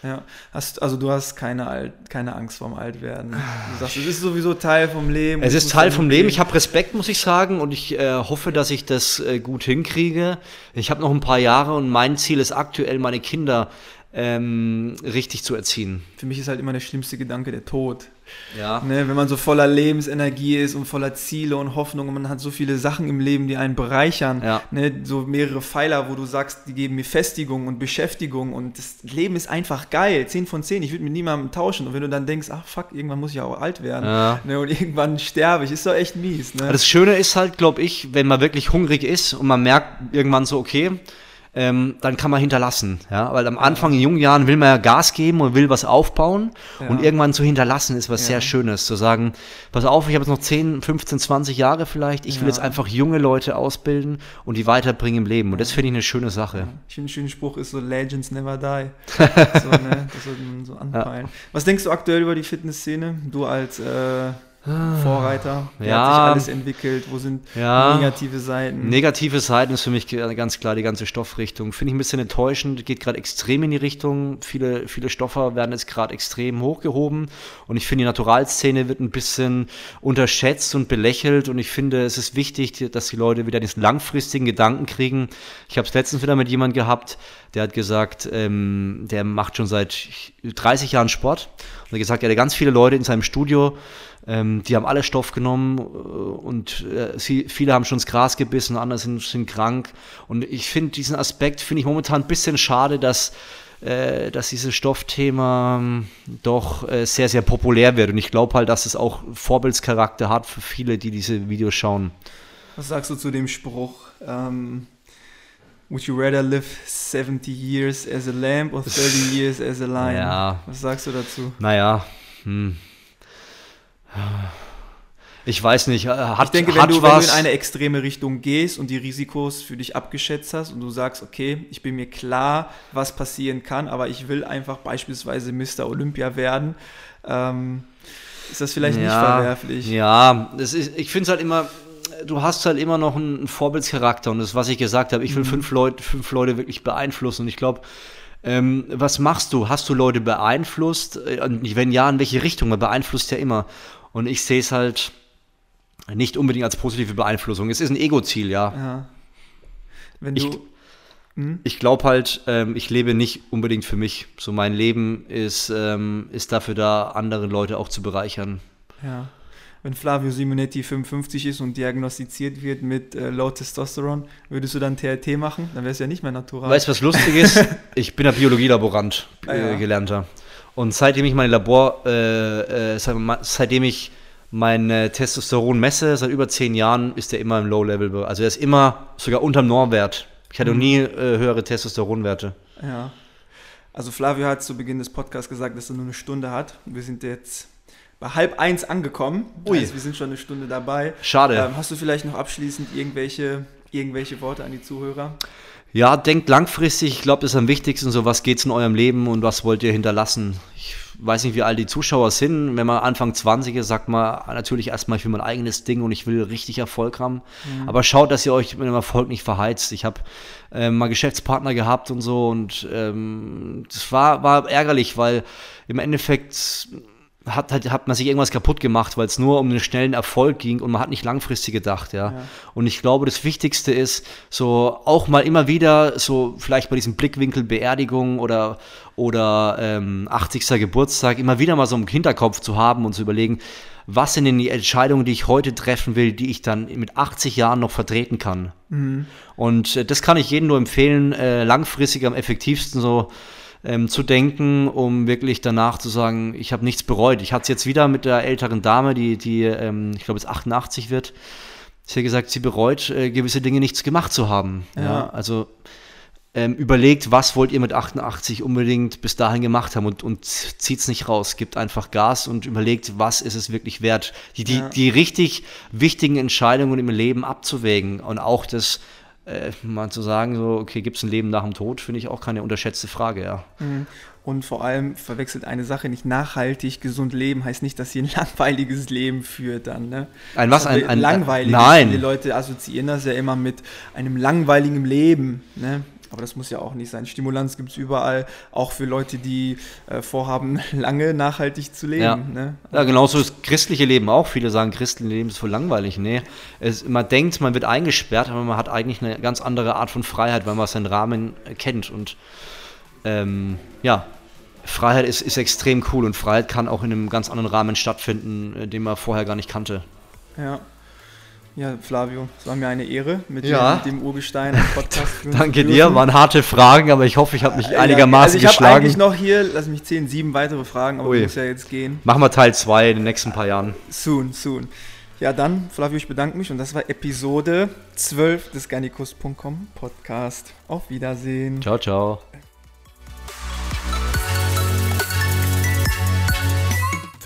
Ja. Hast, also du hast keine, Alt, keine Angst vorm Altwerden. Du sagst, es ist sowieso Teil vom Leben. Es ist Teil vom Leben. Ich habe Respekt, muss ich sagen, und ich äh, hoffe, dass ich das äh, gut hinkriege. Ich habe noch ein paar Jahre und mein Ziel ist aktuell, meine Kinder ähm, richtig zu erziehen. Für mich ist halt immer der schlimmste Gedanke der Tod. Ja. Ne, wenn man so voller Lebensenergie ist und voller Ziele und Hoffnung und man hat so viele Sachen im Leben, die einen bereichern. Ja. Ne, so mehrere Pfeiler, wo du sagst, die geben mir Festigung und Beschäftigung und das Leben ist einfach geil. 10 von 10, ich würde mit niemandem tauschen. Und wenn du dann denkst, ach fuck, irgendwann muss ich auch alt werden ja. ne, und irgendwann sterbe ich, ist doch echt mies. Ne? Das Schöne ist halt, glaube ich, wenn man wirklich hungrig ist und man merkt irgendwann so, okay, ähm, dann kann man hinterlassen. Ja? Weil am Anfang in jungen Jahren will man ja Gas geben und will was aufbauen ja. und irgendwann zu hinterlassen ist was ja. sehr Schönes. Zu sagen, pass auf, ich habe jetzt noch 10, 15, 20 Jahre vielleicht, ich will jetzt einfach junge Leute ausbilden und die weiterbringen im Leben. Und das finde ich eine schöne Sache. Ich finde, ein schöner Spruch ist so, Legends never die. <laughs> so, ne? Das sollte man so anpeilen. Was denkst du aktuell über die Fitnessszene? Du als äh Vorreiter? Wie ja, hat sich alles entwickelt? Wo sind ja, negative Seiten? Negative Seiten ist für mich ganz klar die ganze Stoffrichtung. Finde ich ein bisschen enttäuschend, geht gerade extrem in die Richtung. Viele, viele Stoffe werden jetzt gerade extrem hochgehoben und ich finde, die Naturalszene wird ein bisschen unterschätzt und belächelt und ich finde, es ist wichtig, dass die Leute wieder diesen langfristigen Gedanken kriegen. Ich habe es letztens wieder mit jemandem gehabt, der hat gesagt, ähm, der macht schon seit 30 Jahren Sport und er hat gesagt, er hat ganz viele Leute in seinem Studio, ähm, die haben alle Stoff genommen äh, und äh, sie, viele haben schon ins Gras gebissen, andere sind, sind krank. Und ich finde diesen Aspekt, finde ich momentan ein bisschen schade, dass äh, dass dieses Stoffthema ähm, doch äh, sehr, sehr populär wird. Und ich glaube halt, dass es auch Vorbildscharakter hat für viele, die diese Videos schauen. Was sagst du zu dem Spruch? Ähm, would you rather live 70 years as a lamb or 30 <laughs> years as a lion? Ja. Was sagst du dazu? Naja, hm. Ich weiß nicht. Äh, hat, ich denke, wenn, du, wenn du in eine extreme Richtung gehst und die Risikos für dich abgeschätzt hast und du sagst, okay, ich bin mir klar, was passieren kann, aber ich will einfach beispielsweise Mr. Olympia werden, ähm, ist das vielleicht ja, nicht verwerflich. Ja, ist, ich finde es halt immer, du hast halt immer noch einen Vorbildscharakter und das, was ich gesagt habe, ich will mhm. fünf, Leute, fünf Leute wirklich beeinflussen und ich glaube, ähm, was machst du? Hast du Leute beeinflusst? Äh, und wenn ja, in welche Richtung? Man beeinflusst ja immer. Und ich sehe es halt nicht unbedingt als positive Beeinflussung. Es ist ein Ego-Ziel, ja. ja. Wenn du. Ich, hm? ich glaube halt, ähm, ich lebe nicht unbedingt für mich. So mein Leben ist, ähm, ist dafür da, andere Leute auch zu bereichern. Ja wenn Flavio Simonetti 55 ist und diagnostiziert wird mit äh, Low Testosteron, würdest du dann TRT machen? Dann wäre es ja nicht mehr natural. Weißt du, was lustig ist? <laughs> ich bin ja Biologielaborant, ah, ja. Äh, gelernter. Und seitdem ich mein Labor, äh, äh seitdem ich mein Testosteron messe, seit über zehn Jahren, ist der immer im Low-Level. Also er ist immer sogar unterm Normwert. Ich hatte mhm. nie äh, höhere Testosteronwerte. Ja. Also Flavio hat zu Beginn des Podcasts gesagt, dass er nur eine Stunde hat. Wir sind jetzt bei halb eins angekommen. Ui. Also wir sind schon eine Stunde dabei. Schade. Ähm, hast du vielleicht noch abschließend irgendwelche, irgendwelche Worte an die Zuhörer? Ja, denkt langfristig. Ich glaube, das ist am wichtigsten. So, was geht's in eurem Leben und was wollt ihr hinterlassen? Ich weiß nicht, wie all die Zuschauer sind. Wenn man Anfang 20 ist, sagt man natürlich erstmal, ich will mein eigenes Ding und ich will richtig Erfolg haben. Mhm. Aber schaut, dass ihr euch mit dem Erfolg nicht verheizt. Ich habe äh, mal Geschäftspartner gehabt und so und ähm, das war, war ärgerlich, weil im Endeffekt hat, hat, hat man sich irgendwas kaputt gemacht, weil es nur um einen schnellen Erfolg ging und man hat nicht langfristig gedacht, ja. ja. Und ich glaube, das Wichtigste ist, so auch mal immer wieder, so vielleicht bei diesem Blickwinkel Beerdigung oder, oder ähm, 80. Geburtstag, immer wieder mal so im Hinterkopf zu haben und zu überlegen, was sind denn die Entscheidungen, die ich heute treffen will, die ich dann mit 80 Jahren noch vertreten kann. Mhm. Und äh, das kann ich jedem nur empfehlen, äh, langfristig am effektivsten so ähm, zu denken, um wirklich danach zu sagen, ich habe nichts bereut. Ich hatte es jetzt wieder mit der älteren Dame, die, die ähm, ich glaube, jetzt 88 wird. Sie hat gesagt, sie bereut, äh, gewisse Dinge nichts gemacht zu haben. Ja. ja also ähm, überlegt, was wollt ihr mit 88 unbedingt bis dahin gemacht haben und, und zieht es nicht raus. Gibt einfach Gas und überlegt, was ist es wirklich wert. Die, die, ja. die richtig wichtigen Entscheidungen im Leben abzuwägen und auch das äh, mal zu sagen, so, okay, gibt es ein Leben nach dem Tod, finde ich auch keine unterschätzte Frage, ja. Mhm. Und vor allem verwechselt eine Sache nicht nachhaltig, gesund leben heißt nicht, dass sie ein <laughs> langweiliges Leben führt dann. Ne? Ein was? Ein, ein langweiliges. Nein. Die Leute assoziieren das ja immer mit einem langweiligen Leben. Ne? Aber das muss ja auch nicht sein. Stimulanz gibt es überall, auch für Leute, die äh, vorhaben, <laughs> lange nachhaltig zu leben. Ja, ne? ja genauso ist christliche Leben auch. Viele sagen, christliche Leben ist voll langweilig. Nee, es, man denkt, man wird eingesperrt, aber man hat eigentlich eine ganz andere Art von Freiheit, weil man seinen Rahmen kennt. Und ähm, ja, Freiheit ist, ist extrem cool und Freiheit kann auch in einem ganz anderen Rahmen stattfinden, äh, den man vorher gar nicht kannte. Ja, ja, Flavio, es war mir eine Ehre, mit, ja. dem, mit dem Urgestein einen Podcast <laughs> Danke dir, waren harte Fragen, aber ich hoffe, ich habe mich einigermaßen ja, also ich geschlagen. Ich habe eigentlich noch hier, lass mich zehn, sieben weitere Fragen, aber Ui. muss ja jetzt gehen. Machen wir Teil 2 in den nächsten paar Jahren. Soon, soon. Ja, dann, Flavio, ich bedanke mich und das war Episode 12 des Garnikus.com Podcast. Auf Wiedersehen. Ciao, ciao.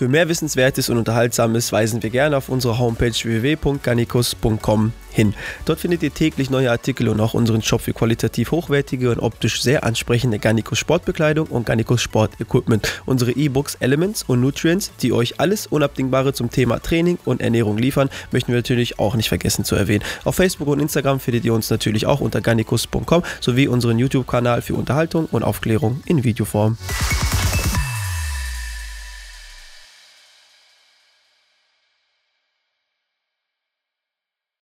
Für mehr Wissenswertes und Unterhaltsames weisen wir gerne auf unsere Homepage www.garnicus.com hin. Dort findet ihr täglich neue Artikel und auch unseren Shop für qualitativ hochwertige und optisch sehr ansprechende Garnicus Sportbekleidung und Garnicus Sport Equipment. Unsere E-Books Elements und Nutrients, die euch alles Unabdingbare zum Thema Training und Ernährung liefern, möchten wir natürlich auch nicht vergessen zu erwähnen. Auf Facebook und Instagram findet ihr uns natürlich auch unter garnicus.com sowie unseren YouTube-Kanal für Unterhaltung und Aufklärung in Videoform.